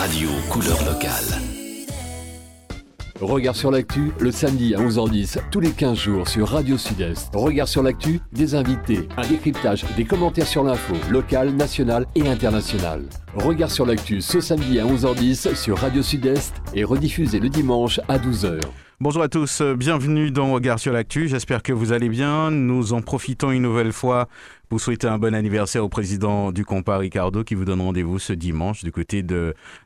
radio couleur locale. Regard sur l'actu, le samedi à 11h10, tous les 15 jours sur Radio Sud-Est. Regard sur l'actu, des invités, un décryptage, des commentaires sur l'info, locale, nationale et internationale. Regard sur l'actu ce samedi à 11h10 sur Radio Sud-Est et rediffusé le dimanche à 12h. Bonjour à tous, bienvenue dans Regard sur l'actu. J'espère que vous allez bien. Nous en profitons une nouvelle fois vous souhaitez un bon anniversaire au président du compas Ricardo qui vous donne rendez-vous ce dimanche du côté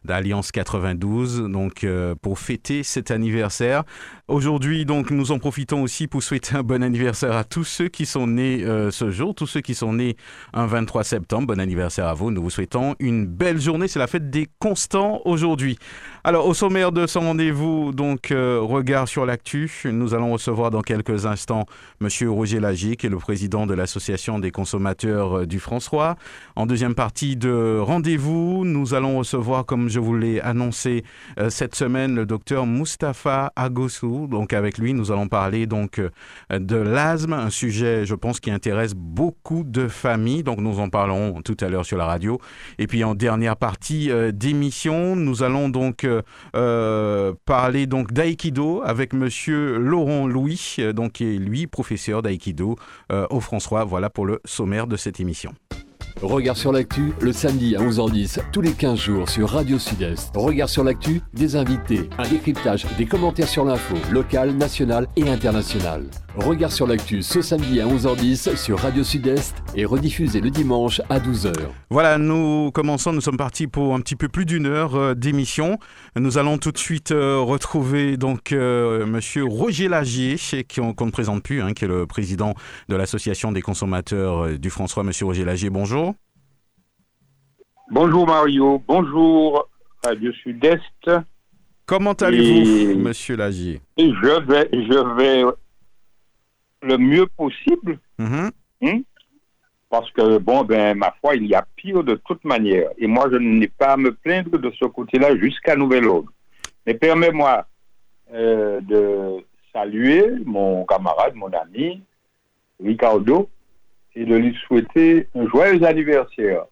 d'Alliance 92 donc euh, pour fêter cet anniversaire. Aujourd'hui donc nous en profitons aussi pour souhaiter un bon anniversaire à tous ceux qui sont nés euh, ce jour, tous ceux qui sont nés un 23 septembre. Bon anniversaire à vous. Nous vous souhaitons une belle journée, c'est la fête des constants aujourd'hui. Alors au sommaire de ce rendez-vous donc euh, regard sur l'actu, nous allons recevoir dans quelques instants monsieur Roger Lagier qui est le président de l'association des euh, du François. En deuxième partie de rendez-vous, nous allons recevoir, comme je vous l'ai annoncé euh, cette semaine, le docteur Mustapha Agossou. Donc avec lui, nous allons parler donc euh, de l'asthme, un sujet, je pense, qui intéresse beaucoup de familles. Donc nous en parlerons tout à l'heure sur la radio. Et puis en dernière partie d'émission, nous allons donc parler donc d'aïkido avec Monsieur Laurent Louis, donc qui est lui professeur d'aïkido au François. Voilà pour le sommaire de cette émission. Regard sur l'actu, le samedi à 11h10, tous les 15 jours sur Radio Sud-Est. Regard sur l'actu, des invités, un décryptage, des commentaires sur l'info, locale, nationale et internationale. Regard sur l'actu ce samedi à 11h10 sur Radio Sud-Est et rediffusé le dimanche à 12h. Voilà, nous commençons, nous sommes partis pour un petit peu plus d'une heure euh, d'émission. Nous allons tout de suite euh, retrouver donc euh, monsieur Roger Lagier, qu'on ne présente plus, hein, qui est le président de l'association des consommateurs du François. Monsieur Roger Lagier, bonjour. Bonjour Mario, bonjour Radio Sud-Est. Comment allez-vous, monsieur Lagier? Je vais, je vais le mieux possible. Mm-hmm. Hein? Parce que, bon, ben, ma foi, il y a pire de toute manière. Et moi, je n'ai pas à me plaindre de ce côté-là jusqu'à nouvel ordre. Mais permets-moi euh, de saluer mon camarade, mon ami, Ricardo, et de lui souhaiter un joyeux anniversaire.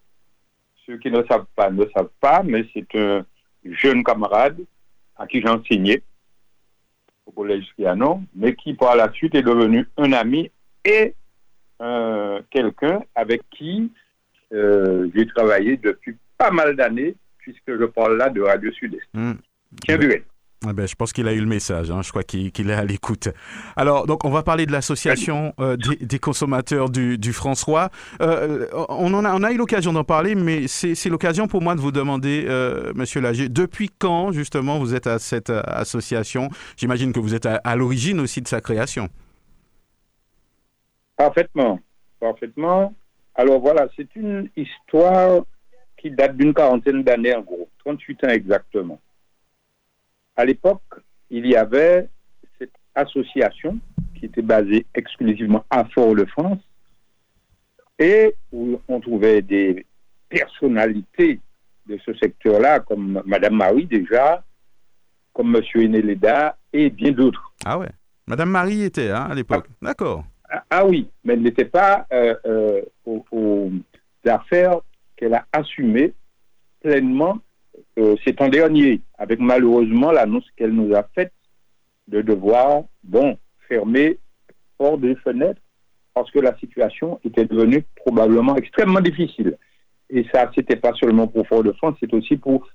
Ceux qui ne savent pas ne savent pas, mais c'est un jeune camarade à qui j'ai enseigné au collège Trianon, mais qui par la suite est devenu un ami et euh, quelqu'un avec qui euh, j'ai travaillé depuis pas mal d'années, puisque je parle là de Radio Sud-Est. Mmh. Tiens. Ben, je pense qu'il a eu le message, hein. je crois qu'il est à l'écoute. Alors, donc, on va parler de l'association euh, des, consommateurs du, François. Euh, on, en a eu l'occasion d'en parler, mais c'est l'occasion pour moi de vous demander, euh, Monsieur Lager, depuis quand, justement, vous êtes à cette association? J'imagine que vous êtes à, à l'origine aussi de sa création. Parfaitement, parfaitement. Alors voilà, c'est une histoire qui date d'une quarantaine d'années en gros, 38 ans exactement. À l'époque, il y avait cette association qui était basée exclusivement à Fort-de-France et où on trouvait des personnalités de ce secteur-là, comme Madame Marie déjà, comme Monsieur Eneleda et bien d'autres. Ah ouais. Madame Marie était hein, à l'époque. Ah. D'accord. Ah, ah, oui, mais elle n'était pas euh, euh, aux, aux, affaires qu'elle a assumées pleinement euh, c'est en dernier, avec malheureusement l'annonce qu'elle nous a faite de devoir, bon, fermer hors des fenêtres parce que la situation était devenue probablement extrêmement difficile. Et ça, c'était pas seulement pour Fort-de-France, c'est aussi pour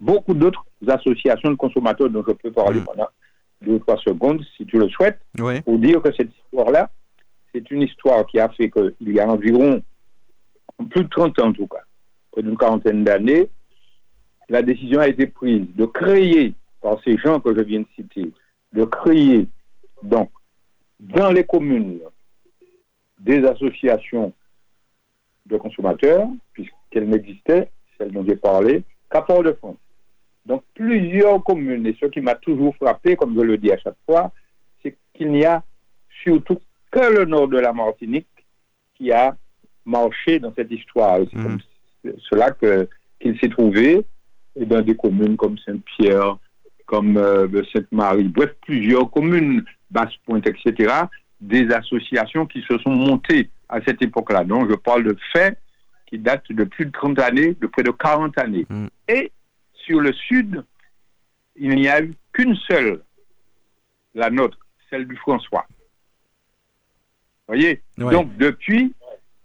beaucoup d'autres associations de consommateurs dont je peux parler mmh. pendant deux ou trois secondes, si tu le souhaites, oui. pour dire que cette histoire-là, c'est une histoire qui a fait qu'il y a environ plus de 30 ans en tout cas, près d'une quarantaine d'années, la décision a été prise de créer, par ces gens que je viens de citer, de créer, donc, dans les communes, des associations de consommateurs, puisqu'elles n'existaient, celles dont j'ai parlé, qu'à Port-de-France. Donc, plusieurs communes, et ce qui m'a toujours frappé, comme je le dis à chaque fois, c'est qu'il n'y a surtout que le nord de la Martinique qui a marché dans cette histoire. C'est mmh. comme cela qu'il s'est trouvé et dans des communes comme Saint-Pierre, comme euh, Sainte-Marie, bref, plusieurs communes, Basse-Pointe, etc., des associations qui se sont montées à cette époque-là. Donc, je parle de faits qui datent de plus de 30 années, de près de 40 années. Mm. Et sur le Sud, il n'y a eu qu'une seule, la nôtre, celle du François. Vous voyez? Ouais. Donc, depuis,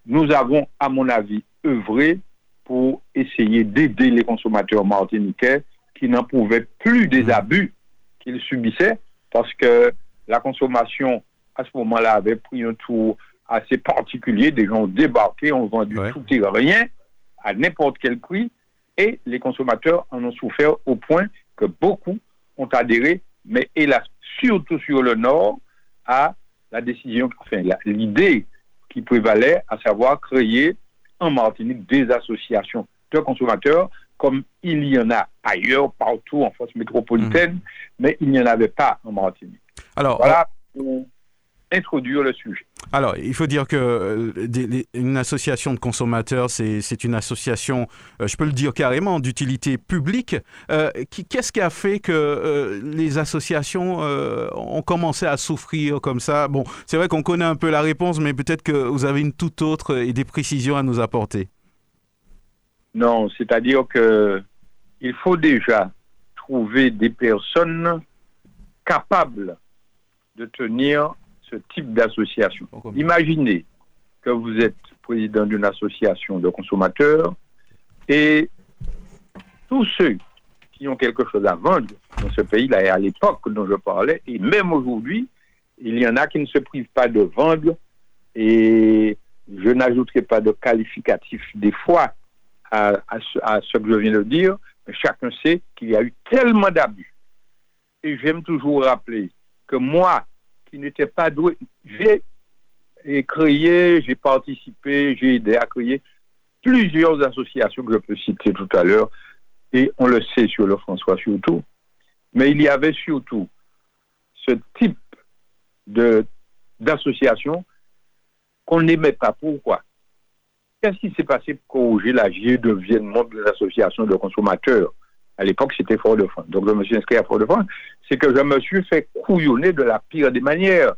nous avons, à mon avis, œuvré pour essayer d'aider les consommateurs martiniquais qui n'en pouvaient plus des Mhm. abus qu'ils subissaient parce que la consommation, à ce moment-là, avait pris un tour assez particulier. Des gens ont débarqué, ont vendu Ouais. tout et rien à n'importe quel prix et les consommateurs en ont souffert au point que beaucoup ont adhéré, mais hélas, surtout sur le Nord, à la décision, enfin, l'idée qui prévalait, à savoir créer en Martinique des associations de consommateurs, comme il y en a ailleurs, partout en France métropolitaine, mais il n'y en avait pas en Martinique. Alors, Voilà introduire le sujet. Alors, il faut dire que euh, des- une association de consommateurs, c'est une association, euh, je peux le dire carrément, d'utilité publique. Euh, Qu'est-ce qui a fait que les associations ont commencé à souffrir comme ça? Bon, c'est vrai qu'on connaît un peu la réponse, mais peut-être que vous avez une toute autre et des précisions à nous apporter. Non, c'est-à-dire que il faut déjà trouver des personnes capables de tenir ce type d'association. Imaginez que vous êtes président d'une association de consommateurs et tous ceux qui ont quelque chose à vendre dans ce pays-là, et à l'époque dont je parlais, et même aujourd'hui, il y en a qui ne se privent pas de vendre, et je n'ajouterai pas de qualificatif des fois à, à ce, à ce que je viens de dire, mais chacun sait qu'il y a eu tellement d'abus. Et j'aime toujours rappeler que moi, qui n'étais pas doué, j'ai créé, j'ai participé, j'ai aidé à créer plusieurs associations que je peux citer tout à l'heure, et on le sait sur le François surtout. Mais il y avait surtout ce type d'association qu'on n'aimait pas. Pourquoi? Qu'est-ce qui s'est passé pour que Roger Lagier devienne membre de l'association de consommateurs? À l'époque, c'était Fort-de-France. Donc, je me suis inscrit à Fort-de-France. C'est que je me suis fait couillonner de la pire des manières.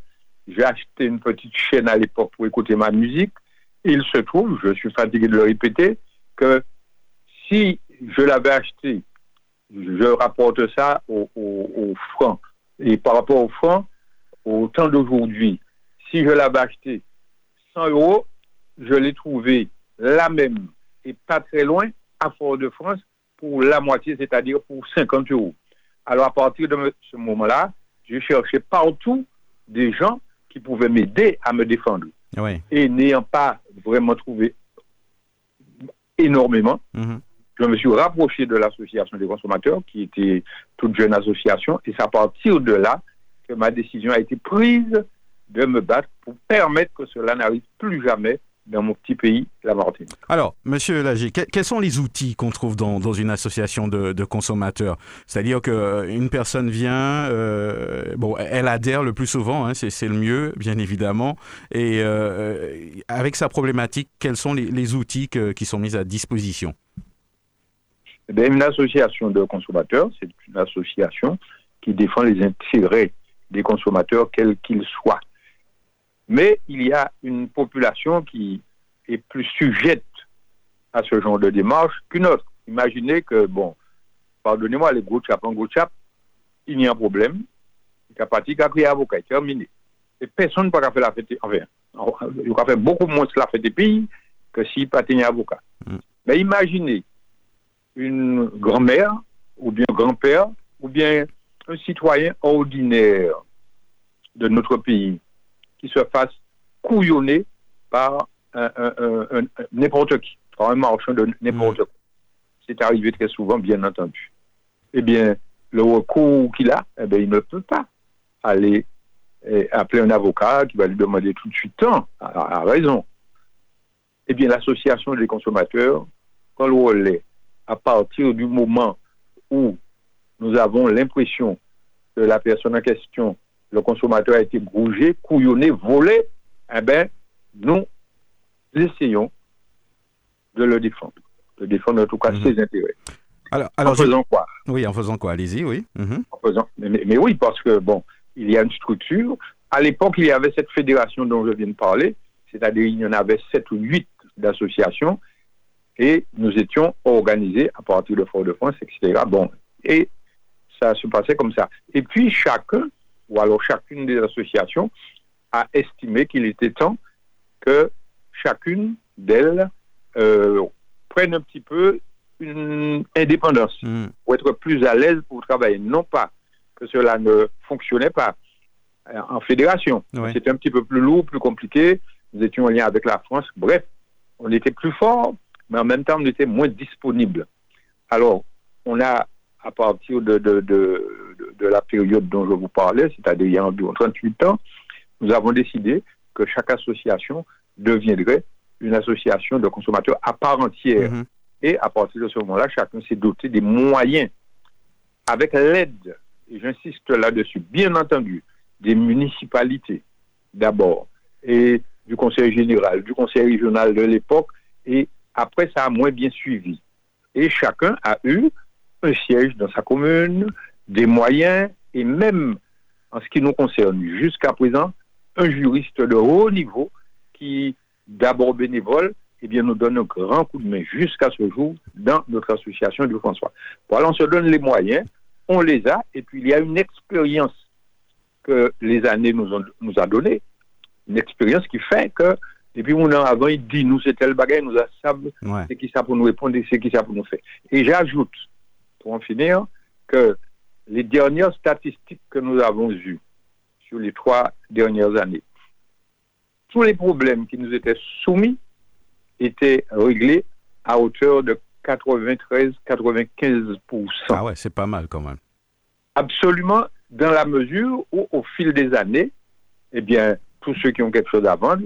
J'ai acheté une petite chaîne à l'époque pour écouter ma musique. Et il se trouve, je suis fatigué de le répéter, que si je l'avais acheté, je rapporte ça au, au, franc. Et par rapport au franc, au temps d'aujourd'hui, si je l'avais acheté 100 euros, je l'ai trouvé la même et pas très loin à Fort-de-France pour la moitié, c'est-à-dire pour 50 euros. Alors à partir de ce moment-là, j'ai cherché partout des gens qui pouvaient m'aider à me défendre. Oui. Et n'ayant pas vraiment trouvé énormément, Mhm. je me suis rapproché de l'association des consommateurs, qui était toute jeune association, et c'est à partir de là que ma décision a été prise de me battre pour permettre que cela n'arrive plus jamais dans mon petit pays, la Martinique. Alors, Monsieur Lagier, que- quels sont les outils qu'on trouve dans, dans une association de, de consommateurs? C'est-à-dire qu'une personne vient, euh, bon, elle adhère le plus souvent, hein, c'est c'est le mieux, bien évidemment, et euh, avec sa problématique, quels sont les, les outils que- qui sont mis à disposition? Eh bien, une association de consommateurs, c'est une association qui défend les intérêts des consommateurs, quels qu'ils soient. Mais il y a une population qui est plus sujette à ce genre de démarche qu'une autre. Imaginez que, bon, pardonnez-moi, les gros chap en gros chap, il y a un problème, il y a parti qu'à créer avocat, terminé. Et personne ne peut pas faire la fête, enfin, il va faire beaucoup moins la fête des pays que s'il pas un avocat. Mm. Mais imaginez une grand-mère, ou bien grand-père, ou bien un citoyen ordinaire de notre pays qui se fasse couillonner par n'importe qui, par un marchand de n'importe quoi. C'est arrivé très souvent, bien entendu. Eh bien, le recours qu'il a, eh bien, il ne peut pas aller eh, appeler un avocat qui va lui demander tout de suite temps, à, à raison. Eh bien, l'association des consommateurs, quand le relais, à partir du moment où nous avons l'impression que la personne en question, le consommateur a été bougé, couillonné, volé, eh bien, nous essayons de le défendre, de défendre en tout cas Mhm. ses intérêts. Alors, En je- faisant quoi? Oui, en faisant quoi? Allez-y, oui. Mhm. en faisant- mais, mais- mais oui, parce que, bon, il y a une structure. À l'époque, il y avait cette fédération dont je viens de parler, c'est-à-dire il y en avait sept ou huit d'associations. et nous étions organisés à partir de Fort-de-France, etc. Bon, et ça se passait comme ça. Et puis chacun, ou alors chacune des associations, a estimé qu'il était temps que chacune d'elles euh, prenne un petit peu une indépendance Mm. pour être plus à l'aise pour travailler. Non pas que cela ne fonctionnait pas euh, en fédération. C'était un petit peu plus lourd, plus compliqué. Nous étions en lien avec la France. Bref, on était plus fort, mais en même temps, on était moins disponible. Alors, on a, à partir de, de, de, de- de la période dont je vous parlais, c'est-à-dire il y a environ 38 ans, nous avons décidé que chaque association deviendrait une association de consommateurs à part entière. Mhm. Et à partir de ce moment-là, chacun s'est doté des moyens, avec l'aide, et j'insiste là-dessus, bien entendu, des municipalités d'abord, et du conseil général, du conseil régional de l'époque, et après ça a moins bien suivi. Et chacun a eu un siège dans sa commune, des moyens, et même en ce qui nous concerne jusqu'à présent, un juriste de haut niveau qui, d'abord bénévole, eh bien, nous donne un grand coup de main jusqu'à ce jour dans notre association du François. Voilà, on se donne les moyens, on les a, et puis il y a une expérience que les années nous ont nous a donné, une expérience qui fait que depuis mon an avant, il dit nous c'était le bagage, nous a savent Ouais. c'est qui ça pour nous répondre et c'est qui ça pour nous faire. Et j'ajoute, pour en finir, que les dernières statistiques que nous avons eues sur les trois dernières années, tous les problèmes qui nous étaient soumis étaient réglés à hauteur de 93-95%. Ah ouais, c'est pas mal quand même. Absolument, dans la mesure où, au fil des années, eh bien, tous ceux qui ont quelque chose à vendre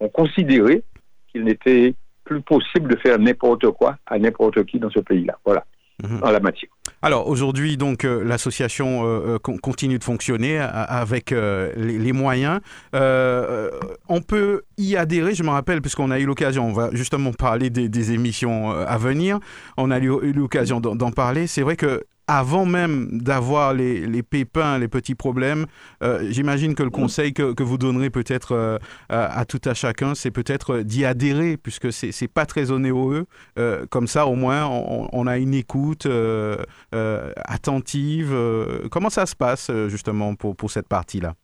ont considéré qu'il n'était plus possible de faire n'importe quoi à n'importe qui dans ce pays-là. Voilà, Mhm. en la matière. Alors aujourd'hui, donc euh, l'association euh, euh, con- continue de fonctionner avec euh, les, les moyens. On peut y adhérer. Je me rappelle, puisqu'on a eu l'occasion, on va justement parler des, des émissions à venir. On a eu, l'occasion d'en parler. C'est vrai que avant même d'avoir les, les pépins, les petits problèmes, euh, j'imagine que le conseil que, que vous donnerez peut-être euh, à, à tout à chacun, c'est peut-être d'y adhérer, puisque c'est c'est pas très onéreux. Euh, comme ça, au moins, on, on a une écoute euh, euh, attentive. euh, comment ça se passe euh, justement pour, pour cette partie-là?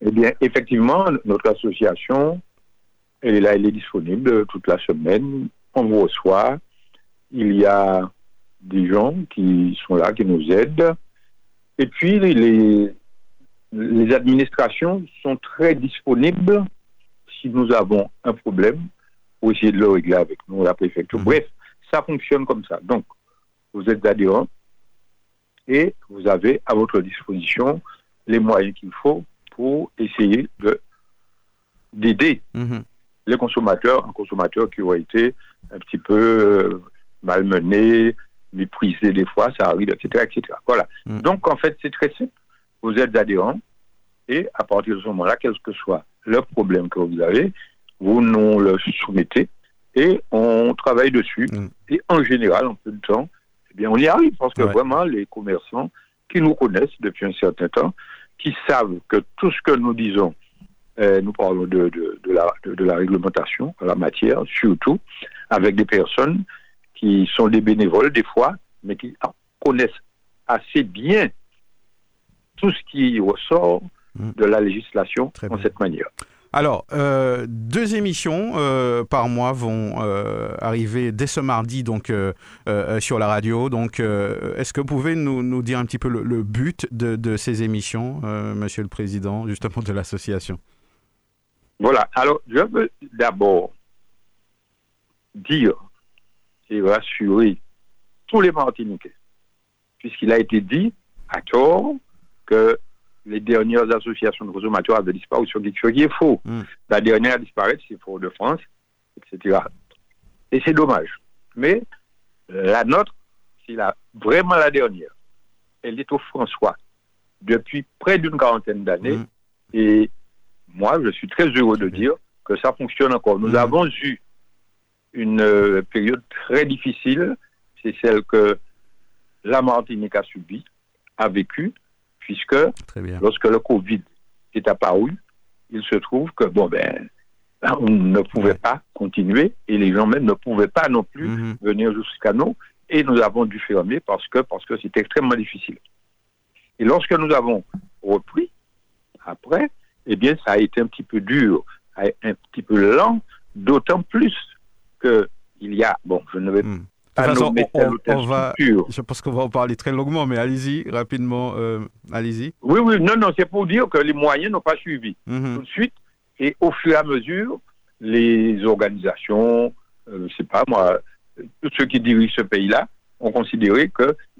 Eh bien, effectivement, notre association, elle est là, elle est disponible toute la semaine. On vous reçoit. Il y a des gens qui sont là, qui nous aident. Et puis, les, les administrations sont très disponibles si nous avons un problème pour essayer de le régler avec nous, la préfecture. Mhm. Bref, ça fonctionne comme ça. Donc, vous êtes adhérents et vous avez à votre disposition les moyens qu'il faut pour essayer de d'aider Mhm. les consommateurs, un consommateur qui aura été un petit peu euh, malmené, méprisé des fois, ça arrive, etc. etc. Voilà. Mm. Donc, en fait, c'est très simple. Vous êtes adhérents et à partir de ce moment-là, quel que soit le problème que vous avez, vous nous le soumettez et on travaille dessus. Mm. Et en général, en peu de temps, eh bien, on y arrive parce que Ouais. vraiment, les commerçants qui nous connaissent depuis un certain temps, qui savent que tout ce que nous disons, euh, nous parlons de, de, de la, de, de la réglementation en la matière, surtout avec des personnes qui sont des bénévoles des fois, mais qui connaissent assez bien tout ce qui ressort Mm. de la législation Très en bien. cette manière. Alors, euh, deux émissions euh, par mois vont euh, arriver dès ce mardi donc sur la radio. Donc, est-ce que vous pouvez nous, nous dire un petit peu le, le but de, de ces émissions, Monsieur le Président, justement de l'association? Voilà. Alors, je veux d'abord dire et rassurer tous les Martiniquais, puisqu'il a été dit à tort que les dernières associations de consommateurs avaient disparu chose qui est faux. Mm. La dernière à disparaître, c'est Fort de France, etc. Et c'est dommage. Mais la nôtre, c'est la, vraiment la dernière. Elle est au François depuis près d'une quarantaine d'années. Mm. Et moi, je suis très heureux de dire que ça fonctionne encore. Nous Mhm. avons eu une euh, période très difficile, c'est celle que la Martinique a subie, a vécu, puisque lorsque le Covid est apparu, il se trouve que, bon, ben, on ne pouvait pas continuer et les gens même ne pouvaient pas non plus Mhm. venir jusqu'à nous et nous avons dû fermer parce que parce que c'était extrêmement difficile. Et lorsque nous avons repris après, eh bien ça a été un petit peu dur, un petit peu lent, d'autant plus que il y a bon, je ne vais Mhm. pas De toute façon, nommer on- telle on- ou telle on va-. Je pense qu'on va en parler très longuement, mais allez-y, rapidement, euh, allez-y. Oui, oui, non, non, c'est pour dire que les moyens n'ont pas suivi. Mhm. tout de suite. Et au fur et à mesure, les organisations, euh, je sais pas moi, tous ceux qui dirigent ce pays-là ont considéré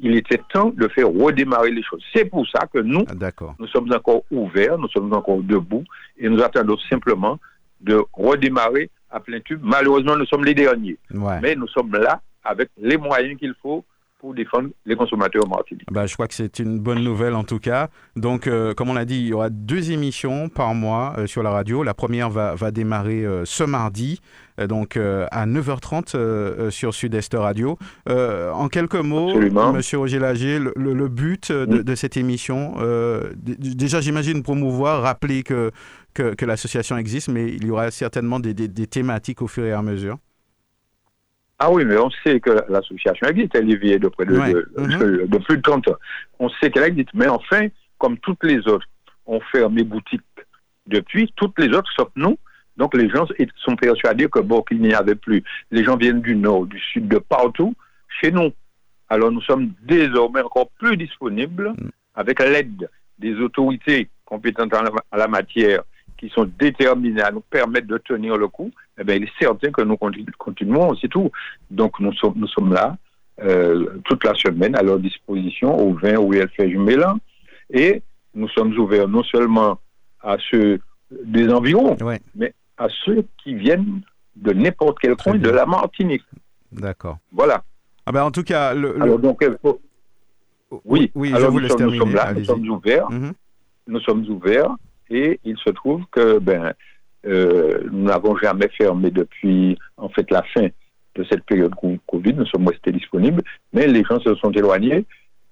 qu'il était temps de faire redémarrer les choses. C'est pour ça que nous, Ah, nous sommes encore ouverts, nous sommes encore debout et nous attendons simplement de redémarrer à plein tube. Malheureusement, nous sommes les derniers, Ouais. mais nous sommes là avec les moyens qu'il faut pour défendre les consommateurs en Martinique. Bah, je crois que c'est une bonne nouvelle en tout cas. Donc, euh, comme on l'a dit, il y aura deux émissions par mois euh, sur la radio. La première va, va démarrer euh, ce mardi, donc à 9h30 euh, euh, sur Sud-Est Radio. En quelques mots, Absolument. Monsieur Roger Lager, le, le- le but de, Oui. de cette émission, déjà j'imagine promouvoir, rappeler que, que, que l'association existe, mais il y aura certainement des, des- des thématiques au fur et à mesure. Ah oui, mais on sait que l'association existe, elle est vieille de près de, Ouais. de- Mhm. de- de plus de 30 ans. On sait qu'elle existe, mais enfin, comme toutes les autres, ont fermé boutique depuis, toutes les autres sauf nous. Donc les gens sont persuadés que bon, qu'il n'y avait plus. Les gens viennent du nord, du sud, de partout, chez nous. Alors nous sommes désormais encore plus disponibles Mm. avec l'aide des autorités compétentes en la, en la matière qui sont déterminées à nous permettre de tenir le coup. Eh bien, il est certain que nous continu- continuons, c'est tout. Donc nous sommes, nous sommes là euh, toute la semaine à leur disposition au vin où elle fait Jumelin. Et nous sommes ouverts non seulement à ceux des environs, Ouais. mais à ceux qui viennent de n'importe quel Très coin de la Martinique. D'accord. Voilà. Ah ben, en tout cas, le, le- Alors donc, euh, faut- oui, oui, alors je vous nous laisse sommes, nous sommes là, nous sommes ouverts, Mhm. nous sommes ouverts, et il se trouve que ben, euh, nous n'avons jamais fermé depuis en fait la fin de cette période co- Covid, nous sommes restés disponibles, mais les gens se sont éloignés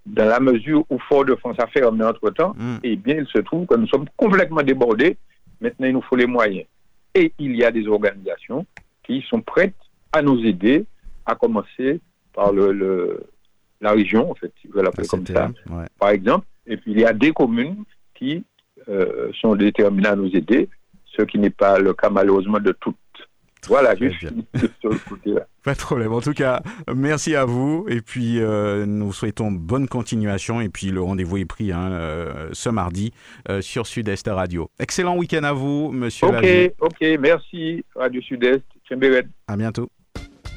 dans la mesure où Fort-de-France a fermé entre-temps, Mm. eh bien, il se trouve que nous sommes complètement débordés. Maintenant, il nous faut les moyens. Et il y a des organisations qui sont prêtes à nous aider, à commencer par le, le- la région, en fait, vous l'appeler comme ça, ouais. par exemple. Et puis, il y a des communes qui euh, sont déterminées à nous aider, ce qui n'est pas le cas, malheureusement, de toutes. Voilà, juste sur le côté-là. Pas de problème. En tout cas, merci à vous. Et puis, euh, nous souhaitons bonne continuation. Et puis, le rendez-vous est pris hein, euh, ce mardi euh, sur Sud-Est Radio. Excellent week-end à vous, monsieur. Ok, ok, merci, Radio Sud-Est. À bientôt.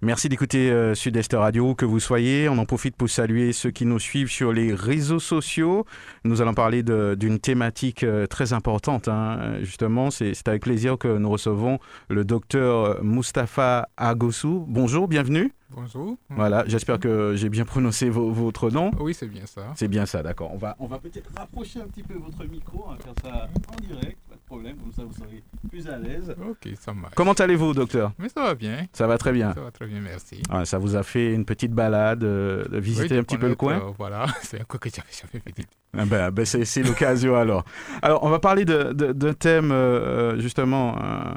Merci d'écouter euh, Sud-Est Radio, que vous soyez. On en profite pour saluer ceux qui nous suivent sur les réseaux sociaux. Nous allons parler d'une thématique euh, très importante. hein. Justement, c'est avec plaisir que nous recevons le docteur Mustapha Agossou. Bonjour, bienvenue. Bonjour. Voilà, j'espère que j'ai bien prononcé vo- votre nom. Oui, c'est bien ça. C'est bien ça, d'accord. On va, on va peut-être rapprocher un petit peu votre micro, on va faire ça en direct, pas de problème, comme ça vous serez plus à l'aise. Ok, ça marche. Comment allez-vous, docteur? Mais ça va bien. Ça va très bien. Ça va très bien, merci. Ah, ça vous a fait une petite balade, euh, de visiter Oui, un petit peu le coin? euh, voilà, c'est un coin que j'avais jamais visité. Ah ben, ben, c'est, l'occasion alors. Alors, on va parler de, de- d'un thème euh, justement euh, euh,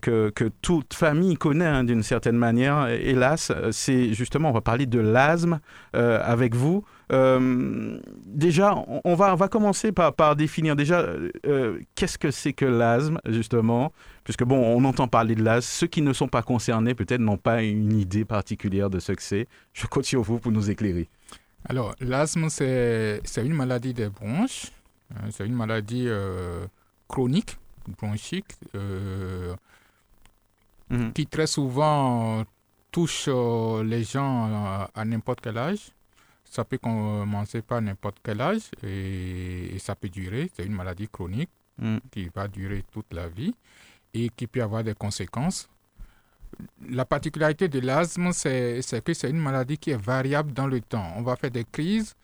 que, que toute famille connaît hein, d'une certaine manière. Hélas, c'est justement, on va parler de l'asthme euh, avec vous. Euh, déjà, on- va, commencer par, définir déjà euh, qu'est-ce que c'est que l'asthme, justement, puisque bon, on entend parler de l'asthme. Ceux qui ne sont pas concernés, peut-être, n'ont pas une idée particulière de ce que c'est. Je compte sur vous pour nous éclairer. Alors, l'asthme, c'est une maladie des bronches. hein, C'est une maladie chronique, bronchique, euh, Mhm. qui très souvent touche euh, les gens euh, à n'importe quel âge. Ça peut commencer par n'importe quel âge et, et ça peut durer. C'est une maladie chronique Mm. qui va durer toute la vie et qui peut avoir des conséquences. La particularité de l'asthme, c'est c'est que c'est une maladie qui est variable dans le temps. On va faire des crises,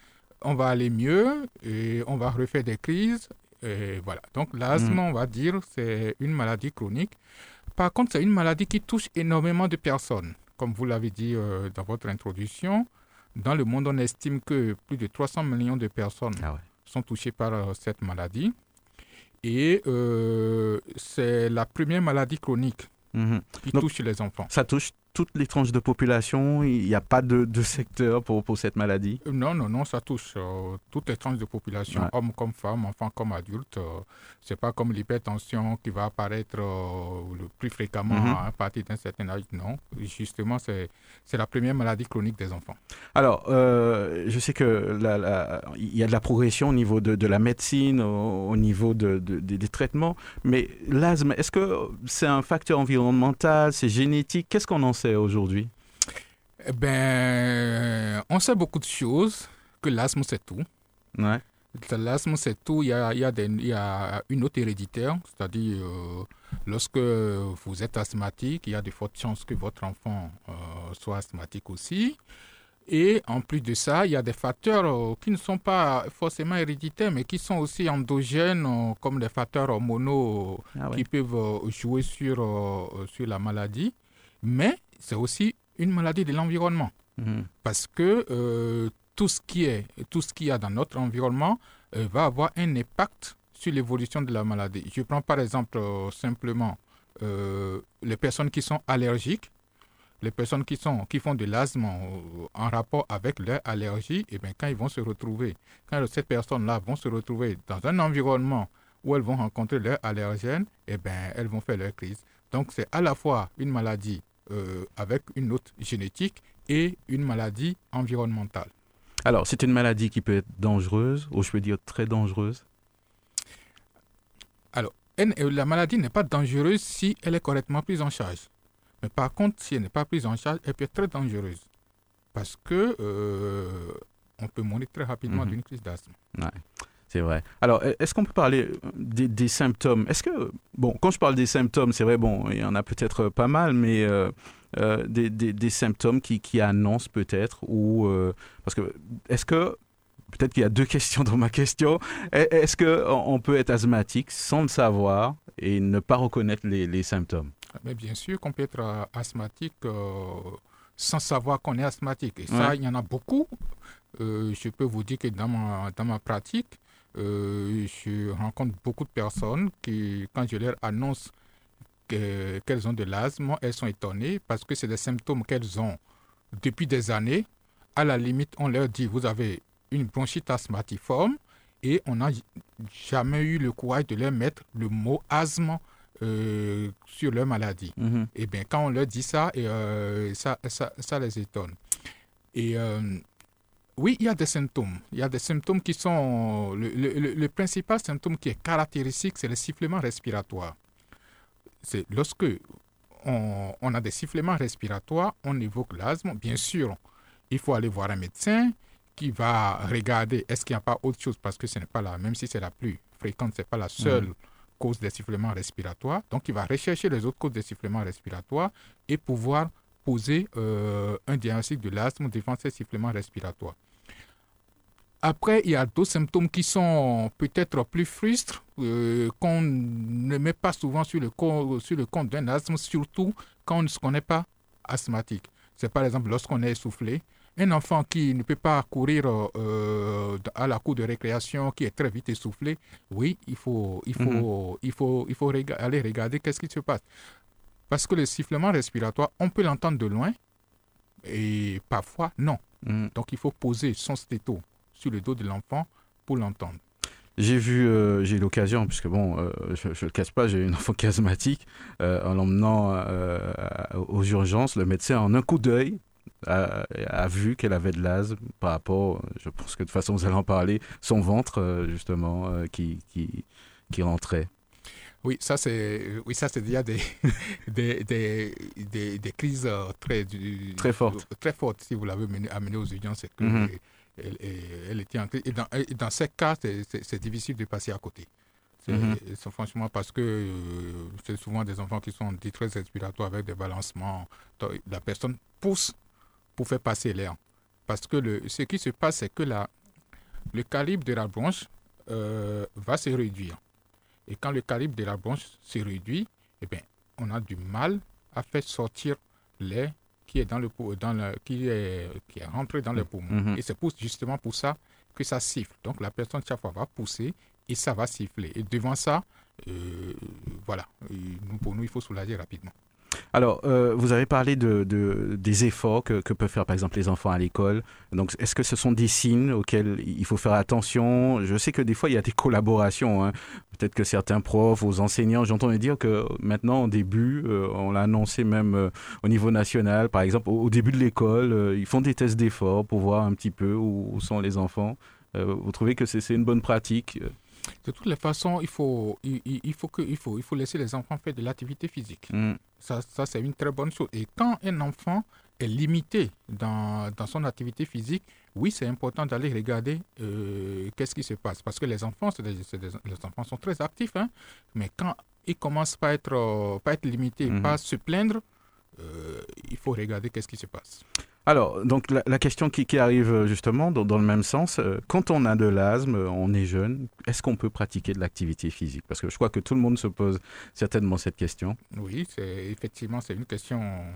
on va aller mieux, et on va refaire des crises, Et voilà. Donc l'asthme, mm. on va dire, c'est une maladie chronique. Par contre, c'est une maladie qui touche énormément de personnes. Comme vous l'avez dit euh, dans votre introduction, dans le monde, on estime que plus de 300 millions de personnes ah sont touchées par euh, cette maladie. Et euh, c'est la première maladie chronique mm-hmm. qui touche les enfants. Ça touche toutes les tranches de population Il n'y a pas de, de secteur pour, pour, cette maladie? Non, non, non, ça touche euh, toutes les tranches de population, hommes comme femmes, enfants comme adultes. Euh, c'est pas comme l'hypertension qui va apparaître euh, le plus fréquemment mhm. à partir d'un certain âge. Non, justement, c'est la première maladie chronique des enfants. Alors, je sais que il y a de la progression au niveau de, de la médecine, au, niveau de, des traitements, mais l'asthme, est-ce que c'est un facteur environnemental, c'est génétique? Qu'est-ce qu'on en sait aujourd'hui? Eh ben, on sait beaucoup de choses, que l'asthme c'est tout. Ouais. L'asthme c'est tout, il y a, il y, a il y a, une autre héréditaire, c'est-à-dire euh, lorsque vous êtes asthmatique, il y a de fortes chances que votre enfant euh, soit asthmatique aussi. Et en plus de ça, il y a des facteurs euh, qui ne sont pas forcément héréditaires, mais qui sont aussi endogènes, comme les facteurs hormonaux ah qui peuvent jouer sur, sur la maladie. Mais c'est aussi une maladie de l'environnement. Mhm. Parce que euh, tout ce qui est, tout ce qu'il y a dans notre environnement euh, va avoir un impact sur l'évolution de la maladie. Je prends par exemple euh, simplement les personnes qui sont allergiques, les personnes qui, sont, qui font de l'asthme en rapport avec leur allergie, et eh bien, quand ils vont se retrouver, quand ces personnes-là vont se retrouver dans un environnement où elles vont rencontrer leur allergène, et eh bien, elles vont faire leur crise. Donc, c'est à la fois une maladie euh, avec une autre génétique et une maladie environnementale. Alors, c'est une maladie qui peut être dangereuse, ou je peux dire très dangereuse? Alors, la maladie n'est pas dangereuse si elle est correctement prise en charge. Mais par contre, si elle n'est pas prise en charge, elle peut être très dangereuse. Parce que euh, on peut mourir très rapidement mhm. d'une crise d'asthme. C'est vrai. Alors, e-, est-ce qu'on peut parler euh, des, symptômes? Est-ce que, bon, quand je parle des symptômes, c'est vrai, bon, il y en a peut-être pas mal, mais euh, euh, des, des, symptômes qui, qui annoncent peut-être, ou. parce que, est-ce que. Peut-être qu'il y a deux questions dans ma question. E-, est-ce qu'on peut être asthmatique sans le savoir et ne pas reconnaître les, les symptômes? Mais Bien sûr qu'on peut être asthmatique sans savoir qu'on est asthmatique. Et ça, il y en a beaucoup. je peux vous dire que dans ma, dans ma pratique, euh, je rencontre beaucoup de personnes qui, quand je leur annonce qu'elles ont de l'asthme, elles sont étonnées parce que c'est des symptômes qu'elles ont depuis des années. À la limite, on leur dit, vous avez une bronchite asthmatiforme et on n'a jamais eu le courage de leur mettre le mot asthme euh, sur leur maladie. Mm-hmm. Et bien, quand on leur dit ça, et, euh, ça, ça, ça, les étonne. Et oui, il y a des symptômes. Il y a des symptômes qui sont... Le, principal symptôme qui est caractéristique, c'est le sifflement respiratoire. C'est lorsque on, a des sifflements respiratoires, on évoque l'asthme. Bien sûr, il faut aller voir un médecin qui va regarder est-ce qu'il n'y a pas autre chose parce que ce n'est pas la, même si c'est la plus fréquente, ce n'est pas la seule mm. cause des sifflements respiratoires. Donc, il va rechercher les autres causes des sifflements respiratoires et pouvoir poser euh, un diagnostic de l'asthme devant ces sifflements respiratoires. Après, il y a d'autres symptômes qui sont peut-être plus frustres, euh, qu'on ne met pas souvent sur le, sur le compte d'un asthme, surtout quand on ne se connaît pas asthmatique. C'est par exemple lorsqu'on est essoufflé. Un enfant qui ne peut pas courir euh, à la cour de récréation, qui est très vite essoufflé, oui, il faut, il faut, mhm. il faut, il faut aller regarder qu'est-ce qui se passe. Parce que le sifflement respiratoire, on peut l'entendre de loin et parfois non. Mhm. Donc il faut poser son stéto sur le dos de l'enfant pour l'entendre. J'ai vu, euh, j'ai eu l'occasion, puisque bon, euh, je ne le casse pas, j'ai une enfant asthmatique, euh, en l'emmenant aux urgences, le médecin, en un coup d'œil, a, vu qu'elle avait de l'asthme par rapport, je pense que de toute façon vous allez en parler, son ventre, justement, qui, qui, qui rentrait. Oui, ça c'est oui ça c'est déjà des des, des, des, crises très très fortes très fortes si vous l'avez amené aux urgences elle, était et dans, dans ces cas, c'est difficile de passer à côté. C'est mhm. franchement parce que euh, c'est souvent des enfants qui sont en détresse respiratoire avec des balancements. La personne pousse pour faire passer l'air. Parce que le, ce qui se passe, c'est que la, le calibre de la bronche euh, va se réduire. Et quand le calibre de la bronche se réduit, eh bien, on a du mal à faire sortir l'air qui est dans le, dans le qui est qui est rentré dans les poumons. Mhm. Et c'est justement pour ça que ça siffle. Donc la personne chaque fois va pousser et ça va siffler. Et devant ça, euh, voilà, Et nous, pour nous, il faut soulager rapidement. Alors, euh, vous avez parlé de, de- des efforts que, peuvent faire par exemple les enfants à l'école. Donc, est-ce que ce sont des signes auxquels il faut faire attention? Je sais que des fois, il y a des collaborations. hein. Peut-être que certains profs, aux enseignants, j'entends dire que maintenant, au début, euh, on l'a annoncé même euh, au niveau national, par exemple, au, début de l'école, ils font des tests d'efforts pour voir un petit peu où, sont les enfants. Vous trouvez que c'est une bonne pratique? De toutes les façons, il faut, il, il- il faut que, il faut, il faut laisser les enfants faire de l'activité physique. Hmm. Ça, ça c'est une très bonne chose. Et quand un enfant est limité dans, dans son activité physique, oui, c'est important d'aller regarder euh, qu'est-ce qui se passe. Parce que les enfants, c'est des- des- les enfants sont très actifs, hein, mais quand ils commencent pas à être, euh, pas être limités, Mhm. pas se plaindre, euh, il faut regarder qu'est-ce qui se passe. Alors, donc la, la question qui, qui arrive euh, justement dans, dans le même sens, euh, quand on a de l'asthme, euh, on est jeune, est-ce qu'on peut pratiquer de l'activité physique? Parce que je crois que tout le monde se pose certainement cette question. Oui, effectivement c'est une question euh,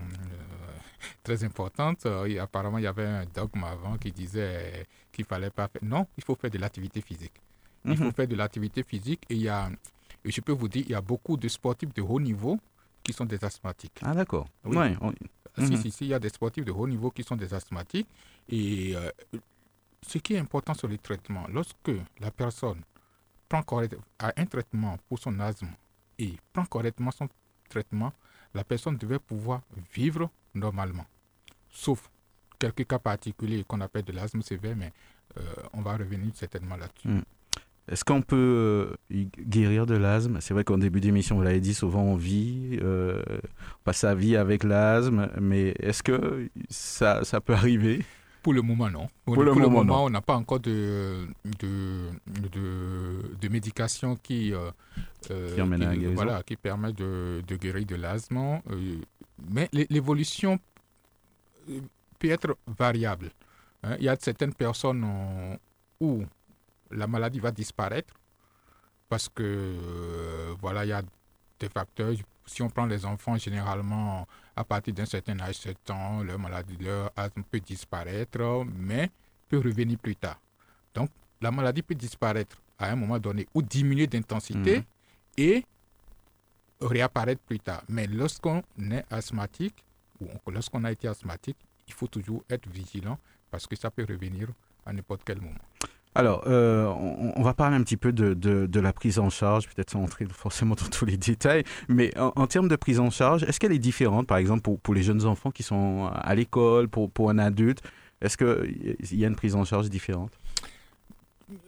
très importante. Et apparemment, il y avait un dogme avant qui disait qu'il fallait pas faire. Non, il faut faire de l'activité physique. Il faut Mhm. faire de l'activité physique et il y a, et je peux vous dire, il y a beaucoup de sportifs de haut niveau qui sont des asthmatiques. Ah d'accord. Oui. Ouais, on- Si, Mhm. si, si, il y a des sportifs de haut niveau qui sont des asthmatiques. Et euh, ce qui est important sur les traitements, lorsque la personne prend correct- a un traitement pour son asthme et prend correctement son traitement, la personne devait pouvoir vivre normalement. Sauf quelques cas particuliers qu'on appelle de l'asthme sévère, mais euh, on va revenir certainement là-dessus. Mhm. Est-ce qu'on peut euh, guérir de l'asthme? C'est vrai qu'en début d'émission, vous l'avez dit, souvent on vit, euh, on passe sa vie avec l'asthme, mais est-ce que ça, ça peut arriver? Pour le moment, non. Pour le moment, non. on n'a pas encore de, de, de, de médication qui, euh, Qui voilà, qui permet de, de guérir de l'asthme. mais l'é- l'évolution peut être variable. hein. Il y a certaines personnes où la maladie va disparaître parce que euh, voilà, il y a des facteurs. Si on prend les enfants, généralement, à partir d'un certain âge, 7 ans, leur maladie, leur asthme peut disparaître, mais peut revenir plus tard. Donc, la maladie peut disparaître à un moment donné ou diminuer d'intensité Mhm. et réapparaître plus tard. Mais lorsqu'on est asthmatique ou on- lorsqu'on a été asthmatique, il faut toujours être vigilant parce que ça peut revenir à n'importe quel moment. Alors, euh, on, on va parler un petit peu de, de- de la prise en charge, peut-être sans entrer forcément dans tous les détails, mais en, en termes de prise en charge, est-ce qu'elle est différente, par exemple, pour, pour les jeunes enfants qui sont à l'école, pour, pour un adulte? Est-ce qu'il y a une prise en charge différente?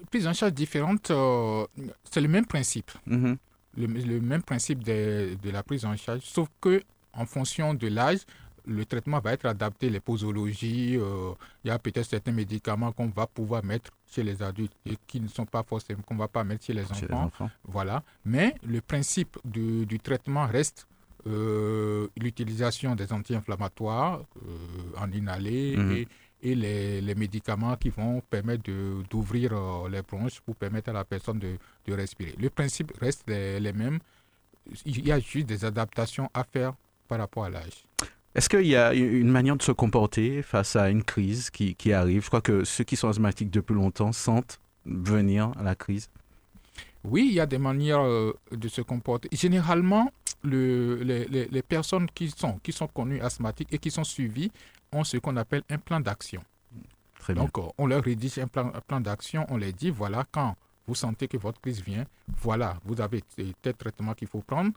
Prise en charge différente, euh, c'est le même principe. Mhm. le, le même principe de, de la prise en charge, sauf que en fonction de l'âge, le traitement va être adapté, les posologies, euh, il y a peut-être certains médicaments qu'on va pouvoir mettre chez les adultes et qui ne sont pas forcément qu'on va pas mettre chez les Chez les enfants. Voilà. Mais le principe du, du traitement reste euh, l'utilisation des anti-inflammatoires euh, en inhalé Mhm. et, et les, les médicaments qui vont permettre d'ouvrir euh, les bronches pour permettre à la personne de, de respirer. Le principe reste les, les mêmes. Il y a juste des adaptations à faire par rapport à l'âge. Est-ce qu'il y a une manière de se comporter face à une crise qui, qui arrive? Je crois que ceux qui sont asthmatiques depuis longtemps sentent venir la crise. Oui, il y a des manières euh, de se comporter. Généralement, le- les, les- personnes qui sont, qui sont connues asthmatiques et qui sont suivies ont ce qu'on appelle un plan d'action. Très bien. Donc, on leur rédige un plan, un plan d'action, on leur dit, voilà, quand vous sentez que votre crise vient, voilà, vous avez tel traitement qu'il faut prendre.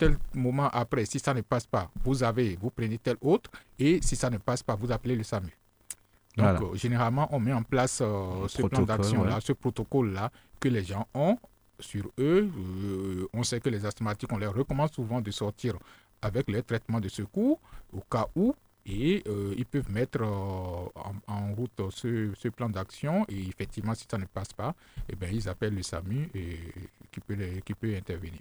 Tel moment après, si ça ne passe pas, vous avez, vous prenez tel autre, et si ça ne passe pas, vous appelez le SAMU. Donc, Voilà. euh, généralement, on met en place euh, ce plan d'action-là, ouais. ce protocole-là que les gens ont sur eux. Euh, on sait que les asthmatiques, on leur recommande souvent de sortir avec leur traitement de secours au cas où et ils peuvent mettre en, en route ce, ce plan d'action et effectivement si ça ne passe pas, eh ben, ils appellent le SAMU et, qui, peut les- qui peut intervenir.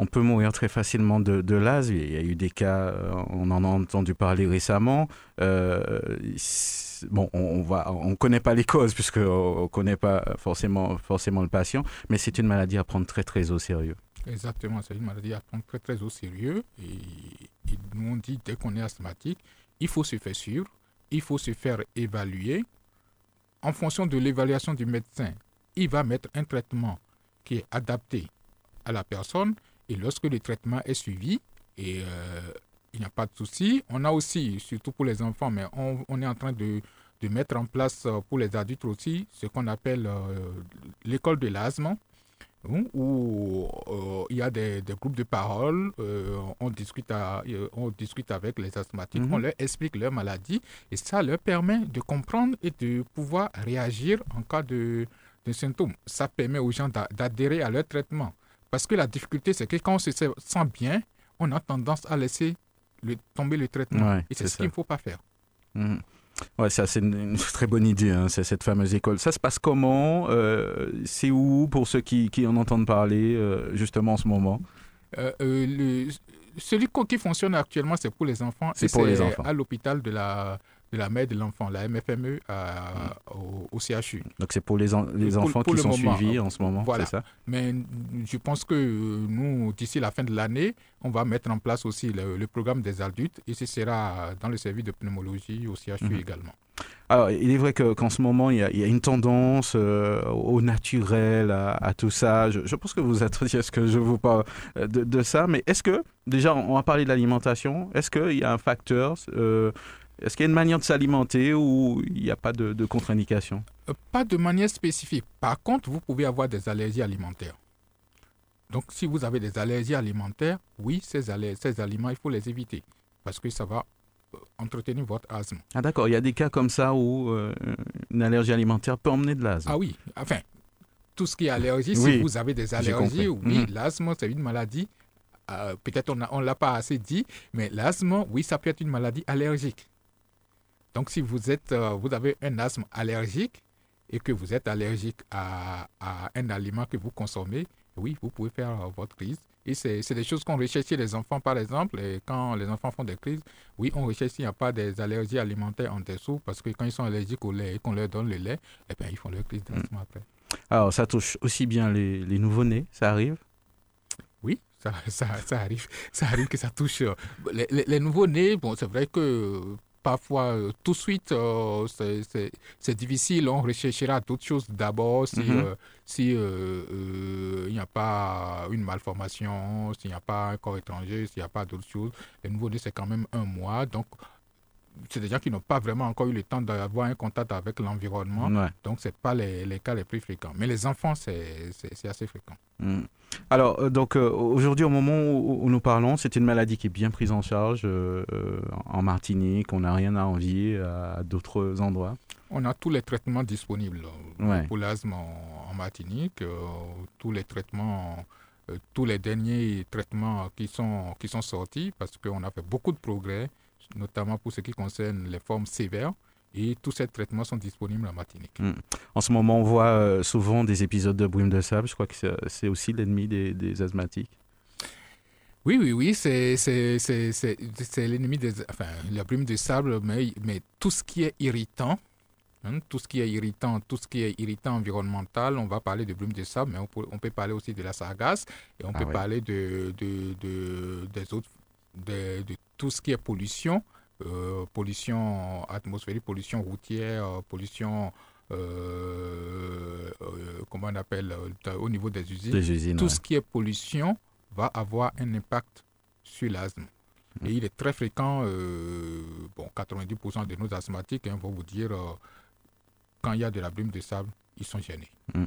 On peut mourir très facilement de, de l'asthme. Il y a eu des cas, on en a entendu parler récemment. bon, on va, on connaît pas les causes puisque on connaît pas forcément, forcément le patient, mais c'est une maladie à prendre très très au sérieux. Exactement, c'est une maladie à prendre très très au sérieux. Et, nous on dit dès qu'on est asthmatique, il faut se faire suivre, il faut se faire évaluer. En fonction de l'évaluation du médecin, il va mettre un traitement qui est adapté à la personne. Et lorsque le traitement est suivi, et euh, il n'y a pas de souci, on a aussi, surtout pour les enfants, mais on, est en train de, de, mettre en place euh, pour les adultes aussi ce qu'on appelle euh, l'école de l'asthme où euh, il y a des, groupes de parole, on, discute euh, on discute avec les asthmatiques, on mhm. leur explique leur maladie et ça leur permet de comprendre et de pouvoir réagir en cas de, de symptômes. Ça permet aux gens d'adhérer à leur traitement. Parce que la difficulté, c'est que quand on se sent bien, on a tendance à laisser le, tomber le traitement. et c'est ce qu'il ne faut pas faire. Mhm. Ouais, ça c'est une, très bonne idée, hein, c'est cette fameuse école. Ça se passe comment euh, C'est où pour ceux qui, qui, en entendent parler euh, justement en ce moment? Euh, le, Celui qui fonctionne actuellement, c'est pour les enfants. C'est pour les enfants. À l'hôpital de la de la mère de l'enfant, la MFME au, CHU. Donc c'est pour les, les enfants qui sont suivis en ce moment, voilà. c'est ça? Mais je pense que nous, d'ici la fin de l'année, on va mettre en place aussi le, programme des adultes et ce sera dans le service de pneumologie au CHU mhm. également. Alors, il est vrai qu'en ce moment, il y, a, une tendance euh, au naturel, à, tout ça. Je, pense que vous attendiez à ce que je vous parle euh, de, ça, mais est-ce que, déjà, on va parler de l'alimentation, est-ce qu'il y a un facteur euh, est-ce qu'il y a une manière de s'alimenter ou il n'y a pas de, contre-indication? Euh, Pas de manière spécifique. Par contre, vous pouvez avoir des allergies alimentaires. Donc, si vous avez des allergies alimentaires, oui, ces, ces aliments, il faut les éviter parce que ça va euh, entretenir votre asthme. Ah d'accord, il y a des cas comme ça où euh, une allergie alimentaire peut emmener de l'asthme. Ah oui, enfin, tout ce qui est allergie, si vous avez des allergies, oui, mhm. l'asthme, c'est une maladie, peut-être on ne l'a pas assez dit, mais l'asthme, oui, ça peut être une maladie allergique. Donc, si vous, êtes, euh, vous avez un asthme allergique et que vous êtes allergique à, un aliment que vous consommez, oui, vous pouvez faire euh, votre crise. Et c'est des choses qu'on recherche chez les enfants, par exemple. Et quand les enfants font des crises, oui, on recherche s'il n'y a pas des allergies alimentaires en dessous, parce que quand ils sont allergiques au lait et qu'on leur donne le lait, eh bien, ils font leur crise d'asthme mm. après. Alors, ça touche aussi bien les, les nouveau-nés, ça arrive? Oui, ça, ça, ça, arrive. Ça arrive que ça touche euh, les, les, les nouveau-nés. Bon, c'est vrai que parfois euh, tout de suite euh, c'est difficile. On recherchera d'autres choses d'abord si, mhm. euh, si il n'y a pas une malformation, s'il n'y a pas un corps étranger, s'il n'y a pas d'autres choses. Le nouveau-né c'est quand même un mois, donc c'est des gens qui n'ont pas vraiment encore eu le temps d'avoir un contact avec l'environnement. Donc, ce n'est pas les, les, cas les plus fréquents. Mais les enfants, c'est assez fréquent. Hmm. Alors, euh, donc euh, aujourd'hui, au moment où, nous parlons, c'est une maladie qui est bien prise en charge euh, en Martinique. On n'a rien à envier à d'autres endroits. On a tous les traitements disponibles pour l'asthme en, Martinique. tous les traitements, tous les derniers traitements qui sont, qui sont sortis parce qu'on a fait beaucoup de progrès, notamment pour ce qui concerne les formes sévères. Et tous ces traitements sont disponibles en Martinique. Hmm. En ce moment, on voit euh, souvent des épisodes de brume de sable. Je crois que c'est aussi l'ennemi des, asthmatiques. Oui, oui, oui, c'est l'ennemi des... Enfin, la brume de sable, mais, mais tout ce qui est irritant, hein, tout ce qui est irritant, tout ce qui est irritant environnemental, on va parler de brume de sable, mais on peut, on peut parler aussi de la sargasse et on ah peut parler de, de, de, des autres, de, de tout ce qui est pollution. Euh, pollution atmosphérique, pollution routière, euh, pollution, euh, comment on appelle, au niveau des usines. Tout ce qui est pollution va avoir un impact sur l'asthme. Mm. Et il est très fréquent, bon, 90% de nos asthmatiques hein, vont vous dire, quand il y a de la brume de sable, ils sont gênés. Mm.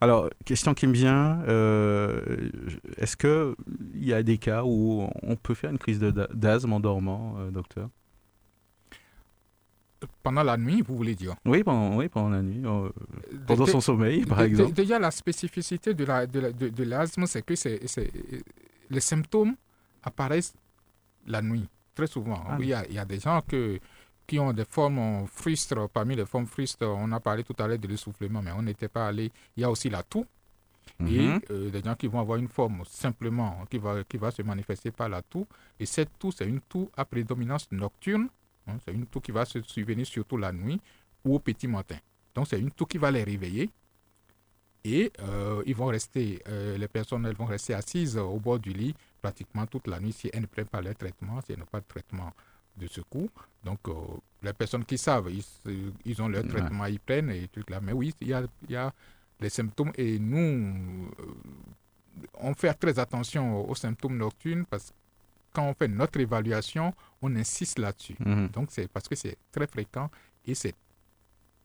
Alors, question qui me vient, est-ce qu'il y a des cas où on peut faire une crise d'asthme en dormant, docteur? Pendant la nuit, vous voulez dire? Oui, pendant, oui, pendant la nuit, euh, pendant son sommeil, par exemple. Déjà, la spécificité de l'asthme, de, de, c'est que c'est, les symptômes apparaissent la nuit, très souvent. Ah il, y a, il, y a, des gens que, qui ont des formes frustres. Parmi les formes frustres, on a parlé tout à l'heure de l'essoufflement, mais on n'était pas allé. Il y a aussi la toux. Et Mhm. euh, des gens qui vont avoir une forme simplement, qui va, qui va se manifester par la toux. Et cette toux, c'est une toux à prédominance nocturne. hein, c'est une toux qui va se survenir surtout la nuit ou au petit matin. Donc c'est une toux qui va les réveiller. Et euh, ils vont rester, euh, les personnes elles vont rester assises au bord du lit pratiquement toute la nuit si elles ne prennent pas leur traitement, si elles n'ont pas de traitement de secours. Donc euh, les personnes qui savent, ils, ils ont leur Ouais. traitement, ils prennent et tout là. Mais oui, il y a, il y a les symptômes et nous, euh, on fait très attention aux symptômes nocturnes parce que quand on fait notre évaluation, on insiste là-dessus. Mhm. Donc c'est parce que c'est très fréquent et c'est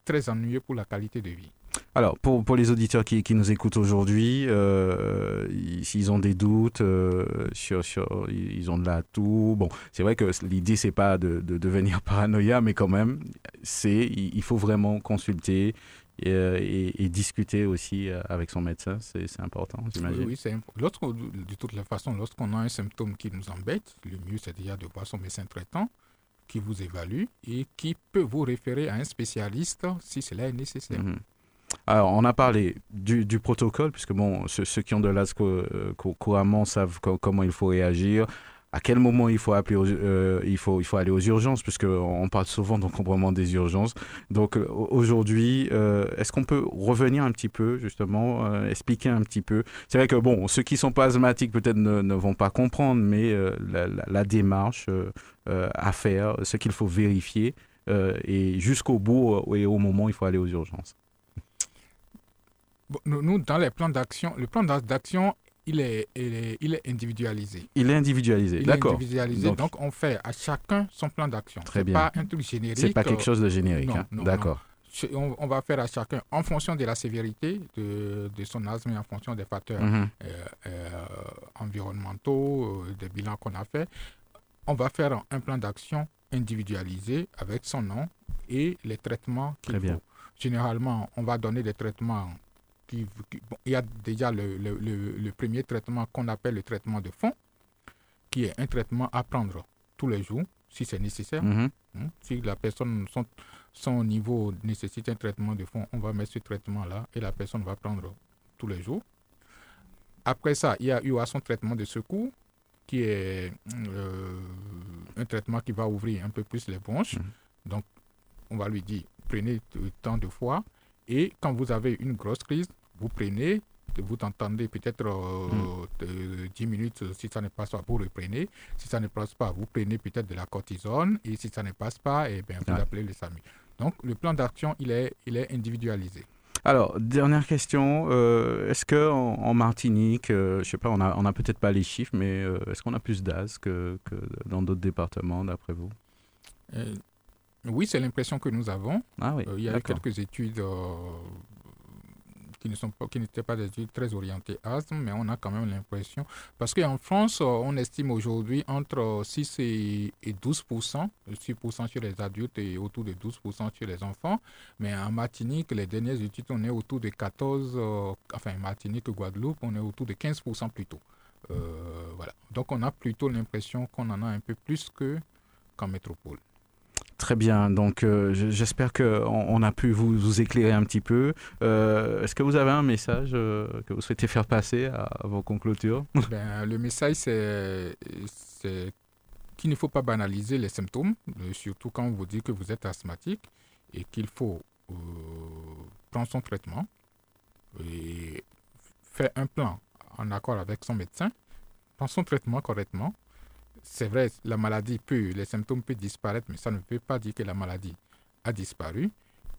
très ennuyeux pour la qualité de vie. Alors, pour, pour les auditeurs qui, qui nous écoutent aujourd'hui, euh, ils- s'ils ont des doutes euh, sur, sur, ils ont de la toux, bon, c'est vrai que l'idée c'est pas de, de devenir paranoïa, mais quand même, c'est il faut vraiment consulter et, euh, et- et discuter aussi euh, avec son médecin, c'est important, j'imagine. Oui, oui, c'est imp- lorsqu'on- de toute la façon, lorsqu'on a un symptôme qui nous embête, le mieux c'est déjà de voir son médecin traitant qui vous évalue et qui peut vous référer à un spécialiste si cela est nécessaire. Mhm. Alors, on a parlé du, protocole, puisque bon, ceux, qui ont de l'asthme euh, cou- couramment savent co- comment il faut réagir, à quel moment il faut, appeler euh, il faut, il faut aller aux urgences, puisque on parle souvent d'encombrement des urgences. Donc euh, aujourd'hui, est-ce qu'on peut revenir un petit peu, justement, expliquer un petit peu? C'est vrai que bon, ceux qui sont pas asthmatiques peut-être ne, ne vont pas comprendre, mais la, la- démarche à faire, ce qu'il faut vérifier, et jusqu'au bout et au moment il faut aller aux urgences. Nous, dans les plans d'action, le plan d'a- d'action, il est, il est, il est individualisé. Il est individualisé, Il est d'accord. individualisé, Donc- donc, on fait à chacun son plan d'action. Très bien. pas un truc générique. C'est pas quelque euh, chose de générique, hein. d'accord. On, on va faire à chacun en fonction de la sévérité de, de son asthme et en fonction des facteurs Mhm. euh, euh, environnementaux, euh, des bilans qu'on a fait. On va faire un plan d'action individualisé avec son nom et les traitements qu'il Très bien. faut. Généralement, on va donner des traitements qui... qui- bon, il y a déjà le, le- le- le premier traitement qu'on appelle le traitement de fond, qui est un traitement à prendre tous les jours, si c'est nécessaire. Mhm. Hein, Si la personne, son, son niveau nécessite un traitement de fond, on va mettre ce traitement-là et la personne va prendre tous les jours. Après ça, il y a eu à son traitement de secours, qui est euh, un traitement qui va ouvrir un peu plus les bronches. Mhm. Donc, on va lui dire, prenez tant de fois. Et quand vous avez une grosse crise, vous prenez, vous entendez peut-être euh, de 10 minutes, si ça ne passe pas, vous reprenez. Si ça ne passe pas, vous prenez peut-être de la cortisone. Et si ça ne passe pas, eh bien, vous Ah. appelez le SAMU. Donc, le plan d'action, il est, il est individualisé. Alors, dernière question. euh, est-ce que en, en Martinique, euh, je sais pas, on a, on a peut-être pas les chiffres, mais euh, est-ce qu'on a plus d'AS que, que dans d'autres départements, d'après vous? Euh, oui, c'est l'impression que nous avons. Ah oui, Euh, il y a eu quelques études euh, qui ne sont pas, qui n'étaient pas des études très orientées asthme, mais on a quand même l'impression. Parce qu'en France, euh, on estime aujourd'hui entre 6 et, et 12 6% chez les adultes et autour de 12% chez les enfants. Mais en Martinique, les dernières études, on est autour de 14, euh, enfin Martinique, Guadeloupe, on est autour de 15% plutôt. Voilà. Donc on a plutôt l'impression qu'on en a un peu plus que qu'en métropole. Très bien. Donc, euh, je- j'espère qu'on on a pu vous, éclairer un petit peu. Euh, est-ce que vous avez un message euh, que vous souhaitez faire passer à, vos conclutures Ben, le message, c'est qu'il ne faut pas banaliser les symptômes, surtout quand on vous dit que vous êtes asthmatique et qu'il faut prendre son traitement et faire un plan en accord avec son médecin, prendre son traitement correctement. C'est vrai, la maladie peut, les symptômes peuvent disparaître, mais ça ne veut pas dire que la maladie a disparu.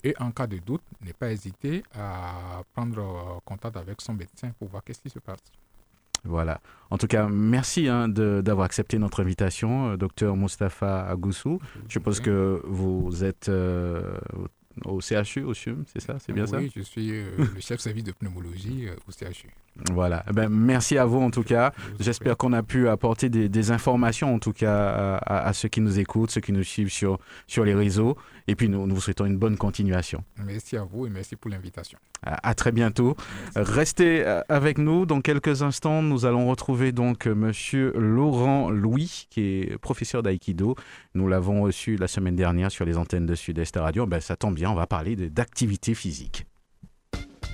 Et en cas de doute, ne pas hésiter à prendre euh, contact avec son médecin pour voir qu'est-ce qui se passe. Voilà. En tout cas, merci hein, de- d'avoir accepté notre invitation, euh, docteur Mustapha Agoussou. Je suppose que vous êtes euh, au CHU, au CHUM, c'est ça C'est bien ça? Oui, je suis euh, le chef service de pneumologie euh, au CHU. Voilà. Eh ben, merci à vous en tout cas. J'espère qu'on a pu apporter des, des informations en tout cas à, ceux qui nous écoutent, ceux qui nous suivent sur, sur les réseaux. Et puis nous, nous vous souhaitons une bonne continuation. Merci à vous et merci pour l'invitation. À, à très bientôt. Restez euh, avec nous. Dans quelques instants, nous allons retrouver donc euh, Monsieur Laurent Louis, qui est professeur d'aïkido. Nous l'avons reçu la semaine dernière sur les antennes de Sud-Est Radio. Ben, ça tombe bien, on va parler d'activité physique.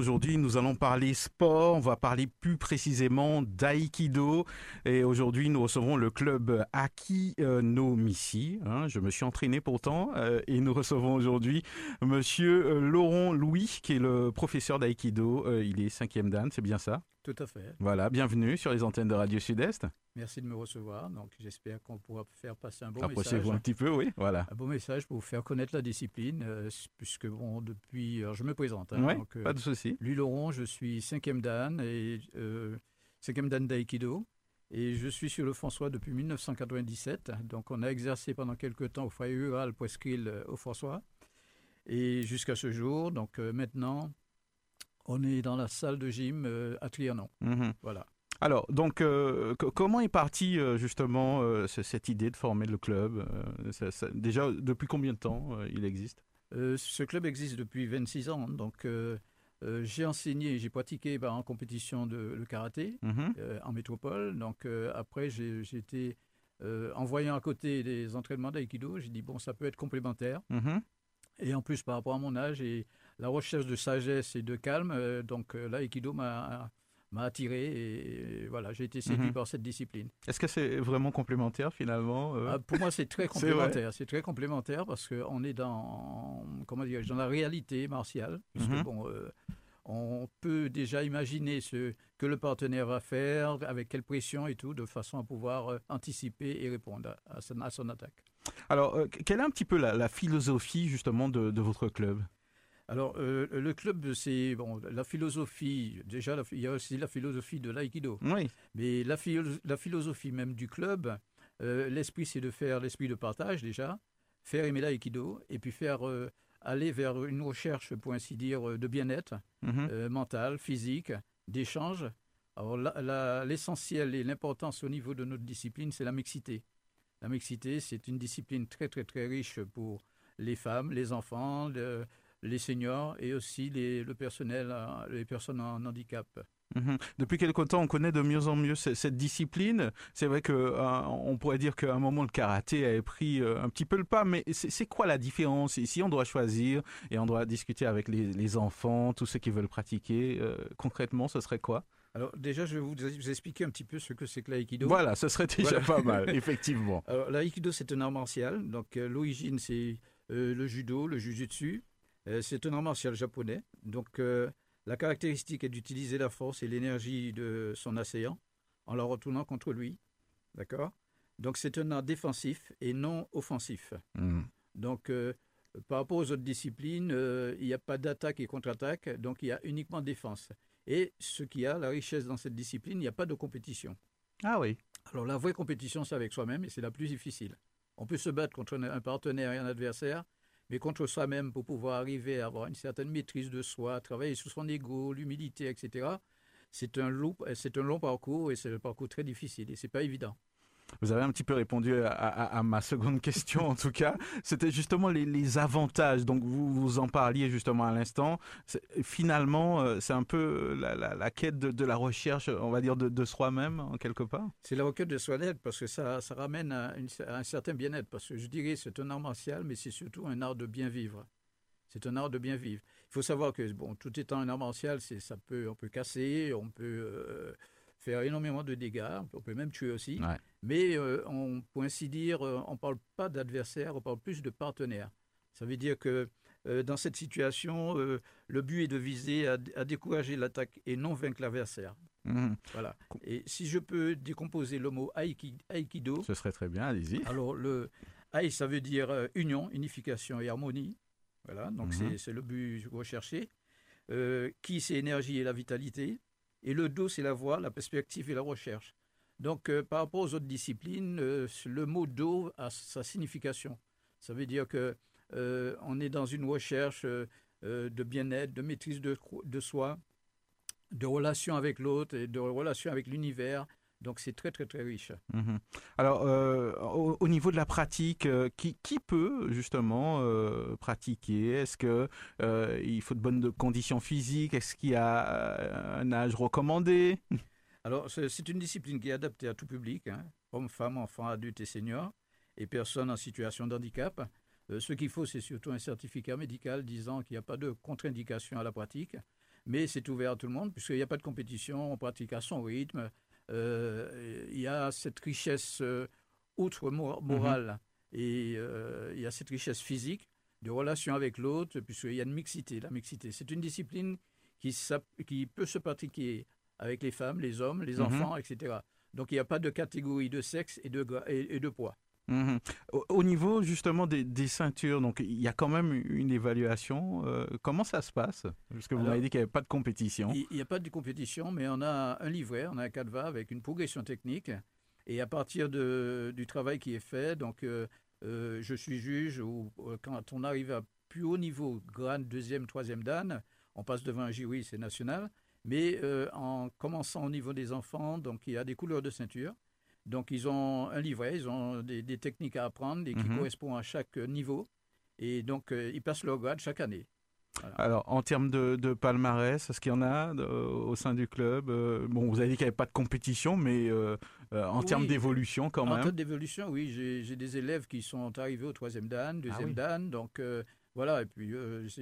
Aujourd'hui, nous allons parler sport. On va parler plus précisément d'aïkido. Et aujourd'hui, nous recevons le club Aki no hein. je me suis entraîné pourtant. euh, et nous recevons aujourd'hui Monsieur euh, Laurent Louis, qui est le professeur d'aïkido. Euh, il est cinquième dan, c'est bien ça? Tout à fait. Voilà, bienvenue sur les antennes de Radio Sud-Est. Merci de me recevoir. Donc, j'espère qu'on pourra faire passer un bon Approchez-vous message. un petit peu, oui. Voilà. Un bon message pour vous faire connaître la discipline, euh, puisque bon, depuis, alors je me présente. hein. Ouais, donc, euh, pas de souci. Louis Laurent, je suis cinquième dan et euh, cinquième dan d'aïkido. Et je suis sur le François depuis 1997. Donc, on a exercé pendant quelques temps au foyer rural Presqu'île euh, au François. Et jusqu'à ce jour, donc maintenant, on est dans la salle de gym euh, à Trianon. Mhm. Voilà. Alors, donc, euh, co- comment est partie euh, justement ce- cette idée de former le club ça- ça- Déjà, depuis combien de temps il existe? Ce club existe depuis 26 ans. Donc, j'ai enseigné, j'ai pratiqué bah, en compétition de le karaté Mhm. en métropole. Donc, après, j'ai été, en voyant à côté des entraînements d'aïkido, j'ai dit, bon, ça peut être complémentaire. Mhm. Et en plus, par rapport à mon âge et la recherche de sagesse et de calme, euh, donc euh, l'aïkido m'a m'a attiré et, voilà, j'ai été séduit Mhm. par cette discipline. Est-ce que c'est vraiment complémentaire finalement euh? Ah, pour moi, c'est très complémentaire. C'est très complémentaire parce qu'on est dans, comment dire, dans la réalité martiale. Puisque, Mhm. bon, euh, on peut déjà imaginer ce que le partenaire va faire, avec quelle pression et tout, de façon à pouvoir euh, anticiper et répondre à, à son, à son attaque. Alors, quelle est un petit peu la, la philosophie justement de, de votre club? Alors, euh, le club, c'est bon, la philosophie. Déjà, la- il y a aussi la philosophie de l'aïkido. Oui. Mais la, philo- la philosophie même du club, euh, l'esprit, c'est de faire l'esprit de partage déjà, faire aimer l'aïkido, et puis faire euh, aller vers une recherche, pour ainsi dire, de bien-être Mhm. mental, physique, d'échange. Alors l'essentiel et l'importance au niveau de notre discipline, c'est la mixité. La mixité, c'est une discipline très très très riche pour les femmes, les enfants, le- les seniors et aussi les, le personnel, euh, les personnes en handicap. Mhm. Depuis quelque temps, on connaît de mieux en mieux ce- cette discipline. C'est vrai que euh, on pourrait dire qu'à un moment le karaté avait pris euh, un petit peu le pas, mais c'est quoi la différence ici? On doit choisir et on doit discuter avec les, les enfants, tous ceux qui veulent pratiquer. euh, concrètement, ce serait quoi? Alors déjà, je vais vous, vous expliquer un petit peu ce que c'est que l'aïkido. Voilà, ce serait déjà Voilà. pas mal, effectivement. Alors, l'aïkido, c'est un art martial. Donc, l'origine, c'est le judo, le jujutsu. Euh, c'est un art martial japonais. Donc, euh, la caractéristique est d'utiliser la force et l'énergie de son assaillant en la retournant contre lui. D'accord? Donc, c'est un art défensif et non offensif. Mhm. Donc, euh, par rapport aux autres disciplines, euh, il n'y a pas d'attaque et contre-attaque, donc il y a uniquement défense. Et ce qui a la richesse dans cette discipline, il n'y a pas de compétition. Ah oui. Alors la vraie compétition, c'est avec soi-même et c'est la plus difficile. On peut se battre contre un partenaire et un adversaire, mais contre soi-même pour pouvoir arriver à avoir une certaine maîtrise de soi, travailler sur son ego, l'humilité, etc. C'est un, long, parcours et c'est un parcours très difficile et c'est pas évident. Vous avez un petit peu répondu à, ma seconde question, en tout cas. C'était justement les, avantages. Donc, vous, vous en parliez justement à l'instant. Finalement, euh, c'est un peu la, la- quête de, la recherche, on va dire, de, soi-même, en quelque part. C'est la requête de soi-être parce que ça, ramène à, un certain bien-être. Parce que je dirais c'est un art martial, mais c'est surtout un art de bien vivre. C'est un art de bien vivre. Il faut savoir que bon, tout étant un art martial, ça peut, on peut casser, on peut euh, faire énormément de dégâts, on peut même tuer aussi. Ouais. Mais euh, on, pour ainsi dire, euh, on ne parle pas d'adversaire, on parle plus de partenaire. Ça veut dire que euh, dans cette situation, euh, le but est de viser à, à décourager l'attaque et non vaincre l'adversaire. Mhm. Voilà. Et si je peux décomposer le mot aiki- aïkido, Ce serait très bien, allez-y. alors le aï, ça veut dire union, unification et harmonie. Voilà, donc Mhm. c'est- c'est le but recherché. Qui, c'est énergie et la vitalité? Et le do, c'est la voie, la perspective et la recherche. Donc, euh, par rapport aux autres disciplines, euh, le mot do a sa signification. Ça veut dire que euh, on est dans une recherche de bien-être, de maîtrise de, de soi, de relation avec l'autre et de relation avec l'univers, Donc c'est très très très riche. Mhm. Alors euh, au, niveau de la pratique, euh, qui, qui, peut justement euh, pratiquer? Est-ce que il faut de bonnes conditions physiques? Est-ce qu'il y a un âge recommandé? Alors c'est une discipline qui est adaptée à tout public, hein, hommes, femmes, enfants, adultes et seniors, et personnes en situation de handicap. ce qu'il faut, c'est surtout un certificat médical disant qu'il n'y a pas de contre-indication à la pratique, mais c'est ouvert à tout le monde puisqu'il n'y a pas de compétition, on pratique à son rythme il y a cette richesse euh, outre morale mhm. et euh, il y a cette richesse physique de relation avec l'autre, puisqu'il y a une mixité. La mixité, c'est une discipline qui, qui, peut se pratiquer avec les femmes, les hommes, les mhm. enfants, etc. Donc il n'y a pas de catégorie de sexe et de, et de poids. Mhm. Au, niveau justement des, ceintures, donc il y a quand même une évaluation. Euh, comment ça se passe? Parce que vous m'avez dit qu'il n'y avait pas de compétition. Il n'y a pas de compétition, mais on a un livret, on a un cadre avec une progression technique. Et à partir de, du travail qui est fait, donc euh, euh, je suis juge, ou quand on arrive à plus haut niveau, grade deuxième, troisième dan, on passe devant un jury, c'est national. Mais en commençant au niveau des enfants, donc il y a des couleurs de ceinture. Donc, ils ont un livret, ils ont des, techniques à apprendre et qui mhm. correspondent à chaque niveau. Et donc, euh, ils passent leur grade chaque année. Alors, en termes de, palmarès, est-ce qu'il y en a au sein du club euh, Bon, vous avez dit qu'il n'y avait pas de compétition, mais euh, en termes d'évolution quand même. En termes d'évolution, oui, j'ai des élèves qui sont arrivés au troisième dan, deuxième ah dan, donc voilà, et puis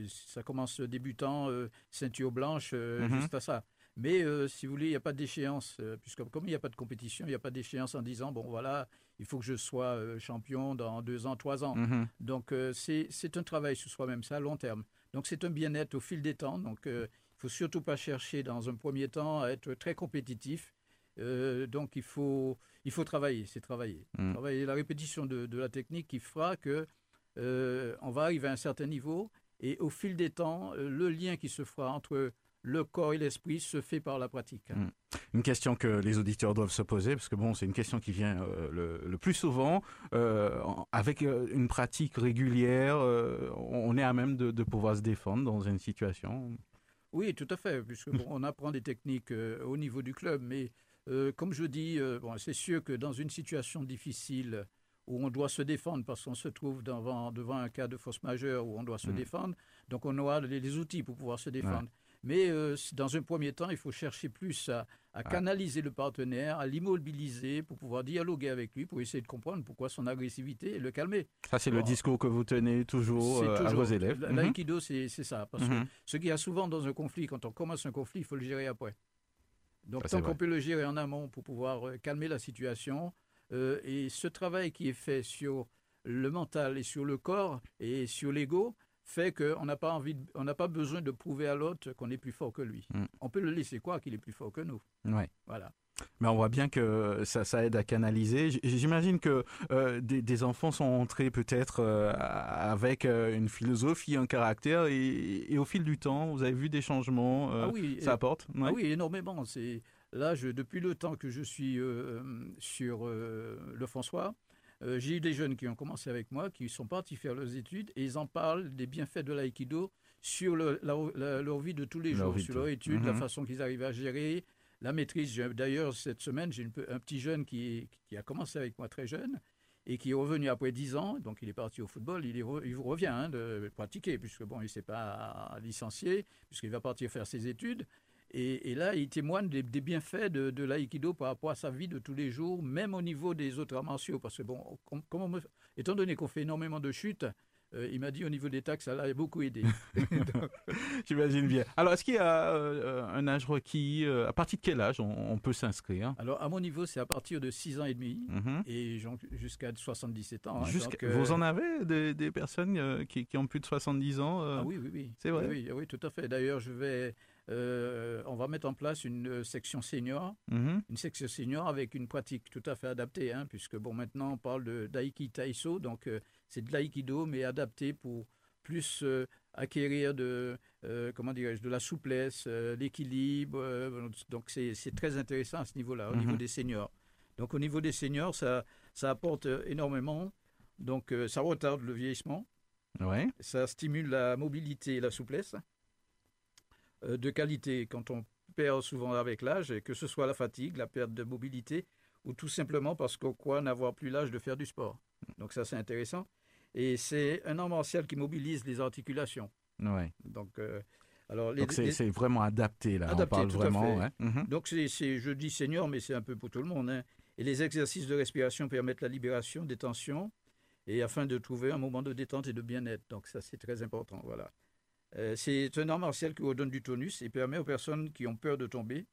ça commence débutant, ceinture blanche, mhm. juste à ça. Mais euh, si vous voulez, il n'y a pas d'échéance, euh, puisque comme il n'y a pas de compétition, il n'y a pas d'échéance en disant, bon voilà, il faut que je sois euh, champion dans deux ans, trois ans. Mhm. Donc c'est un travail sur soi-même, ça à long terme. Donc c'est un bien-être au fil des temps. Donc il ne faut surtout pas chercher dans un premier temps à être très compétitif. donc il faut, il faut travailler, c'est travailler. Mhm. Travailler la répétition de, de, la technique qui fera que on va arriver à un certain niveau et au fil des temps, le lien qui se fera entre le corps et l'esprit se fait par la pratique. Hmm. Une question que les auditeurs doivent se poser, parce que bon, c'est une question qui vient euh, le, plus souvent. Euh, avec euh, une pratique régulière, on est à même de, pouvoir se défendre dans une situation. Oui, tout à fait, puisque on apprend des techniques au niveau du club, mais comme je dis, bon, c'est sûr que dans une situation difficile où on doit se défendre parce qu'on se trouve devant, devant un cas de force majeure où on doit se hmm. défendre, donc on aura les, outils pour pouvoir se défendre. Mais euh, dans un premier temps, il faut chercher plus à, ah. canaliser le partenaire, à l'immobiliser pour pouvoir dialoguer avec lui, pour essayer de comprendre pourquoi son agressivité et le calmer. Ça, c'est le discours que vous tenez toujours, euh, à vos élèves. Mhm. L'aïkido, c'est ça. Parce que mhm. ce qu'il y a souvent dans un conflit, quand on commence un conflit, il faut le gérer après. Donc, tant qu'on peut le gérer en amont pour pouvoir euh, calmer la situation, et ce travail qui est fait sur le mental et sur le corps et sur l'ego, fait qu'on n'a pas envie, on n'a pas besoin de prouver à l'autre qu'on est plus fort que lui. Mm. On peut le laisser croire qu'il est plus fort que nous. Ouais. Voilà. Mais on voit bien que ça, ça aide à canaliser. J'imagine que euh, des, enfants sont entrés peut-être euh, avec euh, une philosophie, un caractère, et, au fil du temps, vous avez vu des changements. ah oui, ça apporte? Ah oui, énormément. C'est là, je, depuis le temps que je suis sur le François, euh, j'ai eu des jeunes qui ont commencé avec moi, qui sont partis faire leurs études et ils en parlent des bienfaits de l'aïkido sur leur vie de tous les jours, sur leur étude, la mhm. façon qu'ils arrivent à gérer, la maîtrise. D'ailleurs, cette semaine, j'ai un petit jeune qui, a commencé avec moi très jeune et qui est revenu après 10 ans, donc il est parti au football, il, il revient hein, de pratiquer, puisque bon, il ne s'est pas licencié, puisqu'il va partir faire ses études. Et, là, il témoigne des, bienfaits de, de l'aïkido par rapport à sa vie de tous les jours, même au niveau des autres arts martiaux. Parce que, bon, étant donné qu'on fait énormément de chutes, euh, il m'a dit au niveau des taxes, ça l'a beaucoup aidé. J'imagine bien. Alors, est-ce qu'il y a euh, un âge requis euh, À partir de quel âge on, peut s'inscrire? Alors, à mon niveau, c'est à partir de 6 ans et demi mhm. et jusqu'à 77 ans. Hein. vous en avez des, personnes qui, ont plus de 70 ans Ah oui, oui, oui. C'est vrai? Oui, oui, tout à fait. D'ailleurs, je vais euh, on va mettre en place une euh, section senior, mhm. une section senior avec une pratique tout à fait adaptée, hein, puisque bon, maintenant on parle de d'aiki taiso, donc euh, c'est de l'aïkido mais adapté pour plus acquérir de comment de la souplesse, l'équilibre. donc c'est très intéressant à ce niveau-là, au niveau mhm. des seniors. Donc au niveau des seniors, ça ça apporte énormément. Donc ça retarde le vieillissement. Ouais. Ça stimule la mobilité et la souplesse. Euh, de qualité. Quand on perd souvent avec l'âge, que ce soit la fatigue, la perte de mobilité, ou tout simplement parce qu'on croit n'avoir plus l'âge de faire du sport. Donc ça, c'est intéressant. Et c'est un art martial qui mobilise les articulations. Ouais. Donc, euh, alors Donc c'est vraiment adapté, là. Adapté, on parle vraiment. Mhm. Donc c'est, je dis senior, mais c'est un peu pour tout le monde. Hein. Et les exercices de respiration permettent la libération des tensions et afin de trouver un moment de détente et de bien-être. Donc ça, c'est très important. Voilà. Euh, c'est un art martial qui redonne du tonus et permet aux personnes qui ont peur de tomber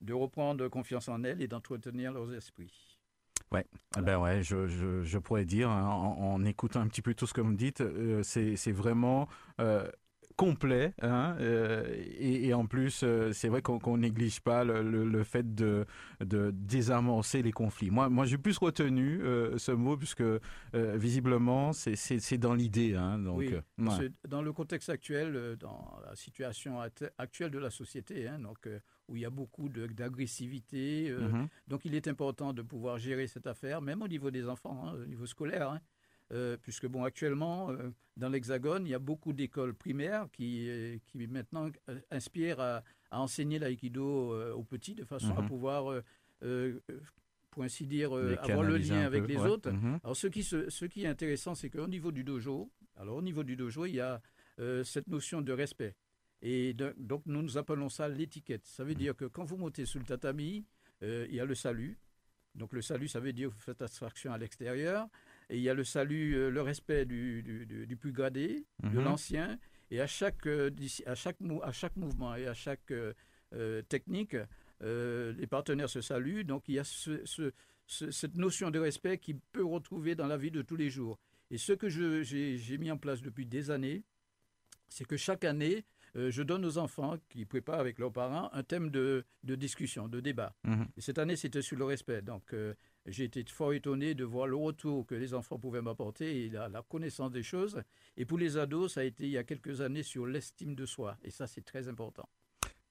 de reprendre confiance en elles et d'entretenir leurs esprits. Ouais, ben ouais, je, je, je pourrais dire, hein, en, écoutant un petit peu tout ce que vous me dites, euh, c'est vraiment euh, complet. Hein, euh, et, en plus, euh, c'est vrai qu'on néglige pas le, fait de, de, désamorcer les conflits. Moi, moi j'ai plus retenu euh, ce mot puisque visiblement, c'est dans l'idée. Hein, donc, oui, dans le contexte actuel, dans la situation actuelle de la société, hein, donc, où il y a beaucoup d'agressivité. Mm-hmm. Donc, il est important de pouvoir gérer cette affaire, même au niveau des enfants, hein, au niveau scolaire. Euh, puisque bon, actuellement, euh, dans l'Hexagone, il y a beaucoup d'écoles primaires qui, euh, qui maintenant inspirent à, enseigner l'aïkido aux petits de façon à mhm. pouvoir, pour ainsi dire, avoir le lien avec les autres. Mhm. Alors, ce qui, ce, qui est intéressant, c'est qu'au niveau du dojo, alors au niveau du dojo, il y a cette notion de respect. Et donc, nous nous appelons ça l'étiquette. Ça veut dire que quand vous montez sur le tatami, il y a le salut. Donc le salut, ça veut dire que vous faites abstraction à l'extérieur. Et il y a le salut, euh, le respect du, du, plus gradé, de mhm. l'ancien. Et à chaque, euh, à, chaque, à chaque mouvement et à chaque euh, technique, les partenaires se saluent. Donc il y a ce, cette notion de respect qui peut retrouver dans la vie de tous les jours. Et ce que j'ai mis en place depuis des années, c'est que chaque année, je donne aux enfants qui préparent avec leurs parents un thème de, de discussion, de débat. Mhm. Et cette année, c'était sur le respect. Donc, j'ai été fort étonné de voir le retour que les enfants pouvaient m'apporter et la, connaissance des choses. Et pour les ados, ça a été il y a quelques années sur l'estime de soi. Et ça, c'est très important.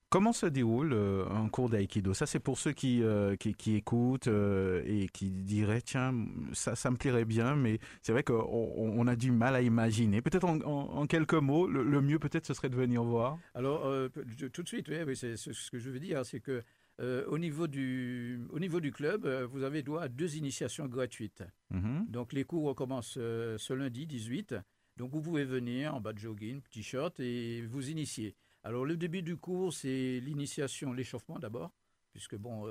Comment se déroule euh, un cours d'aïkido? Ça, c'est pour ceux qui, euh, qui, écoutent euh, et qui diraient, tiens, ça, ça me plairait bien, mais c'est vrai qu'on on a du mal à imaginer. Peut-être en, quelques mots, le, mieux peut-être, ce serait de venir voir. Alors, tout de suite, oui, c'est ce que je veux dire, c'est que euh, au, niveau du, au niveau du club, euh, vous avez droit à deux initiations gratuites. Mhm. Donc les cours commencent euh, ce lundi 18. Donc vous pouvez venir en bas de jogging, t-shirt et vous initier. Alors le début du cours, c'est l'initiation, l'échauffement d'abord, puisque bon,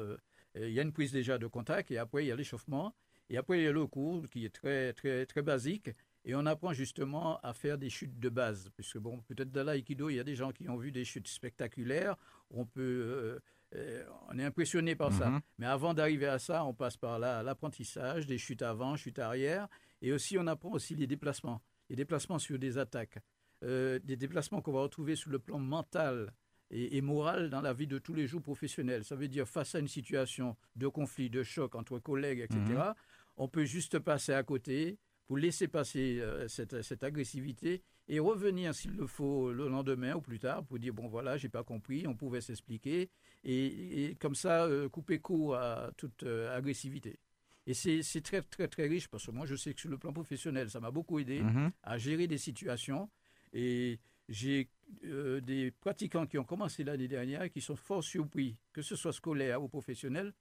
il y a une prise déjà de contact et après il y a l'échauffement. Et après il y a le cours qui est très, très, très basique. Et on apprend justement à faire des chutes de base. Puisque, bon, peut-être dans l'aïkido, il y a des gens qui ont vu des chutes spectaculaires. On peut euh, on est impressionné par ça. Mhm. Mais avant d'arriver à ça, on passe par l'apprentissage, des chutes avant, chutes arrière, et aussi on apprend aussi les déplacements, les déplacements sur des attaques, euh, des déplacements qu'on va retrouver sur le plan mental et, moral dans la vie de tous les jours professionnels. Ça veut dire face à une situation de conflit, de choc entre collègues, etc., mhm. on peut juste passer à côté pour laisser passer euh, cette, cette agressivité et revenir s'il le faut le lendemain ou plus tard pour dire bon voilà j'ai pas compris on pouvait s'expliquer et, comme ça euh, couper court à toute euh, agressivité et c'est très très très riche parce que moi je sais que sur le plan professionnel ça m'a beaucoup aidé mm-hmm. à gérer des situations et j'ai des pratiquants qui ont commencé l'année dernière et qui sont fort surpris que ce soit scolaire ou professionnel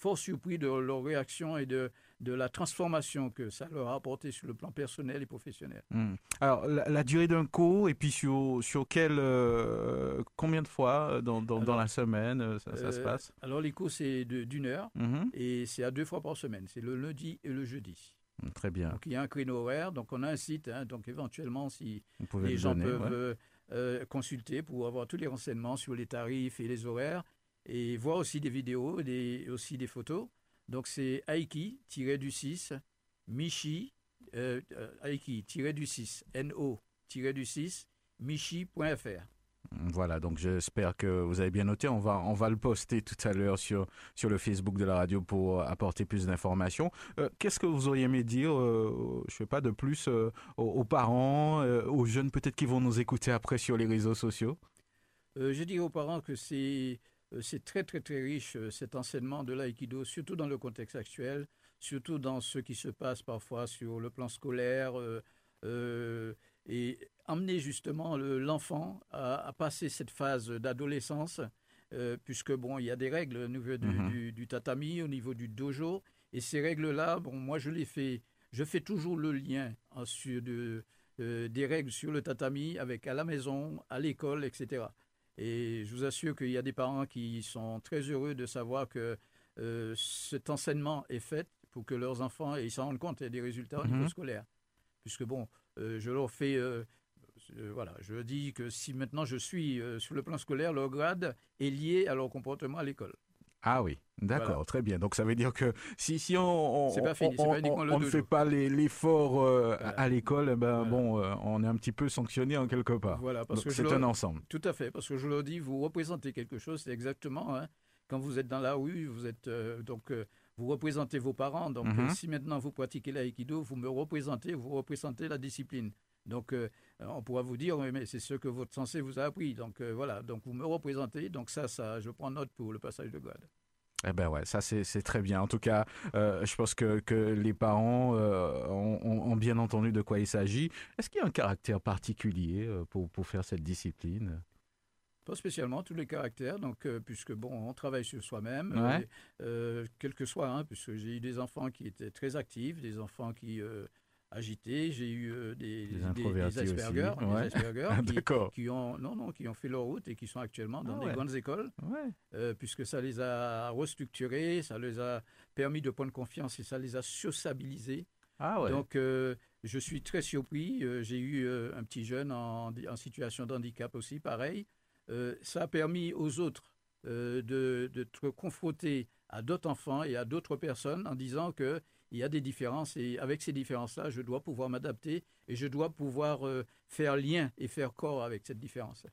fort surpris de leur réaction et de, de la transformation que ça leur a apporté sur le plan personnel et professionnel. Hmm. Alors, la, durée d'un cours, et puis sur, sur quel, euh, combien de fois euh, dans, dans, la semaine euh, ça, se passe? Alors, les cours, c'est d'une heure mhm. et c'est à deux fois par semaine. C'est le lundi et le jeudi. Hmm, très bien. Donc, il y a un créneau horaire. Donc, on a un site. Hein, donc, éventuellement, si les gens peuvent consulter pour avoir tous les renseignements sur les tarifs et les horaires, et voir aussi des vidéos et aussi des photos. Donc c'est Aiki-du-6, Michi, euh, euh Aiki-du-6, No-du-6, Michi.fr. Voilà, donc j'espère que vous avez bien noté. On va, on va le poster tout à l'heure sur, sur le Facebook de la radio pour apporter plus d'informations. Euh, qu'est-ce que vous auriez aimé dire, euh, je sais pas, de plus aux, parents, aux jeunes peut-être qui vont nous écouter après sur les réseaux sociaux? Je dis aux parents que c'est euh, c'est très très très riche euh, cet enseignement de l'aïkido, surtout dans le contexte actuel, surtout dans ce qui se passe parfois sur le plan scolaire. Euh, et amener justement l'enfant à, passer cette phase d'adolescence, puisque bon, il y a des règles au niveau mhm. du, tatami, au niveau du dojo, et ces règles-là, bon, moi je les fais, je fais toujours le lien sur de, des règles sur le tatami avec à la maison, à l'école, etc. Et je vous assure qu'il y a des parents qui sont très heureux de savoir que cet enseignement est fait pour que leurs enfants ils s'en rendent compte des résultats au niveau mhm. scolaire. Puisque bon, euh, je leur fais, euh, euh, voilà, je dis que si maintenant je suis sur le plan scolaire, leur grade est lié à leur comportement à l'école. Ah oui, d'accord, très bien. Donc ça veut dire que si, si on, on, ne fait pas l'effort à, l'école, eh ben, bon, on est un petit peu sanctionné en quelque part. Voilà, parce que c'est un ensemble. Tout à fait, parce que je leur dis, vous représentez quelque chose, c'est exactement hein, quand vous êtes dans la rue, vous êtes donc vous représentez vos parents. Donc, mhm. si maintenant vous pratiquez l'aïkido, vous me représentez, vous représentez la discipline. Donc, euh, on pourra vous dire, mais c'est ce que votre sensei vous a appris. Donc, euh, voilà. Donc, vous me représentez. Donc, ça, ça, je prends note pour le passage de grade. Eh ben ouais, ça c'est très bien. En tout cas, euh, je pense que, que les parents ont, ont, bien entendu de quoi il s'agit. Est-ce qu'il y a un caractère particulier pour, pour faire cette discipline? Pas spécialement tous les caractères, donc euh, puisque bon, on travaille sur soi-même, euh, quel que soit, hein, puisque j'ai eu des enfants qui étaient très actifs, des enfants qui euh, agitaient, j'ai eu des, des, Asperger, qui, ont non non qui ont fait leur route et qui sont actuellement dans ah des grandes écoles, puisque ça les a restructurés, ça les a permis de prendre confiance et ça les a sociabilisés. Ah Donc je suis très surpris. j'ai eu un petit jeune en, en situation de handicap aussi, pareil. Euh, ça a permis aux autres euh, de, de te confronter à d'autres enfants et à d'autres personnes en disant qu'il y a des différences et avec ces différences-là, je dois pouvoir m'adapter et je dois pouvoir euh, faire lien et faire corps avec cette différence.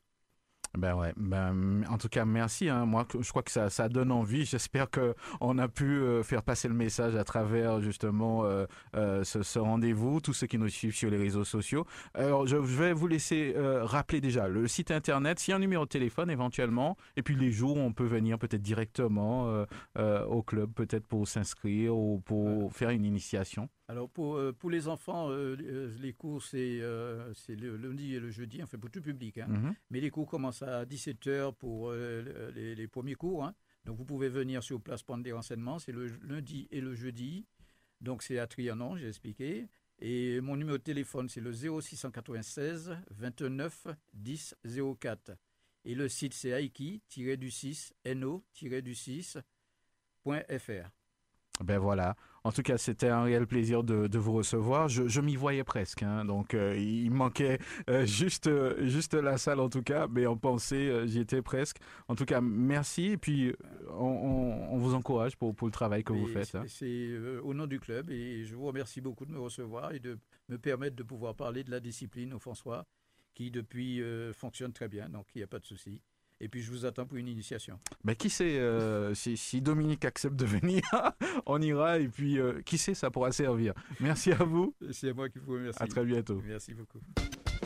Ben ouais, ben, en tout cas, merci. Hein. Moi, je crois que ça, ça donne envie. J'espère qu'on a pu euh, faire passer le message à travers justement euh, euh, ce, rendez-vous, tous ceux qui nous suivent sur les réseaux sociaux. Alors, je vais vous laisser rappeler déjà le site internet, s'il y a un numéro de téléphone éventuellement, et puis les jours où on peut venir peut-être directement au club, peut-être pour s'inscrire ou pour faire une initiation. Alors pour, euh, pour les enfants, euh, euh, les cours c'est le lundi et le jeudi, enfin pour tout public. Hein. Mhm. Mais les cours commencent à 17h pour les, premiers cours. Hein. Donc vous pouvez venir sur place prendre des renseignements. C'est le lundi et le jeudi. Donc c'est à Trianon, j'ai expliqué. Et mon numéro de téléphone c'est le 0696 29 10 04. Et le site c'est aiki-du-6 no-du6.fr. Ben voilà. En tout cas, c'était un réel plaisir de, vous recevoir. Je, m'y voyais presque, hein. donc euh, il manquait euh, juste, juste la salle en tout cas, mais on pensait, euh, j'y étais presque. En tout cas, merci et puis on, vous encourage pour, pour, le travail que vous faites. Hein. C'est au nom du club et je vous remercie beaucoup de me recevoir et de me permettre de pouvoir parler de la discipline au François, qui depuis fonctionne très bien, donc il n'y a pas de souci. Et puis je vous attends pour une initiation. Mais qui sait, euh, si, Dominique accepte de venir, on ira et puis euh, qui sait, ça pourra servir. Merci à vous. C'est à moi qui vous remercie. À très bientôt. Merci beaucoup.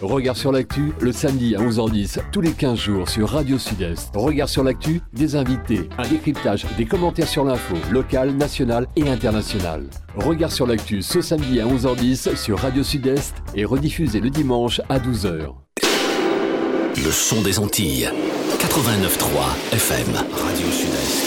Regard sur l'actu, le samedi à 11h10, tous les 15 jours sur Radio Sud-Est. Regard sur l'actu, des invités, un décryptage, des commentaires sur l'info, locale, nationale et internationale. Regard sur l'actu ce samedi à 11h10 sur Radio Sud-Est et rediffusé le dimanche à 12h. Le son des Antilles. 89.3 FM. Radio Sud-Est.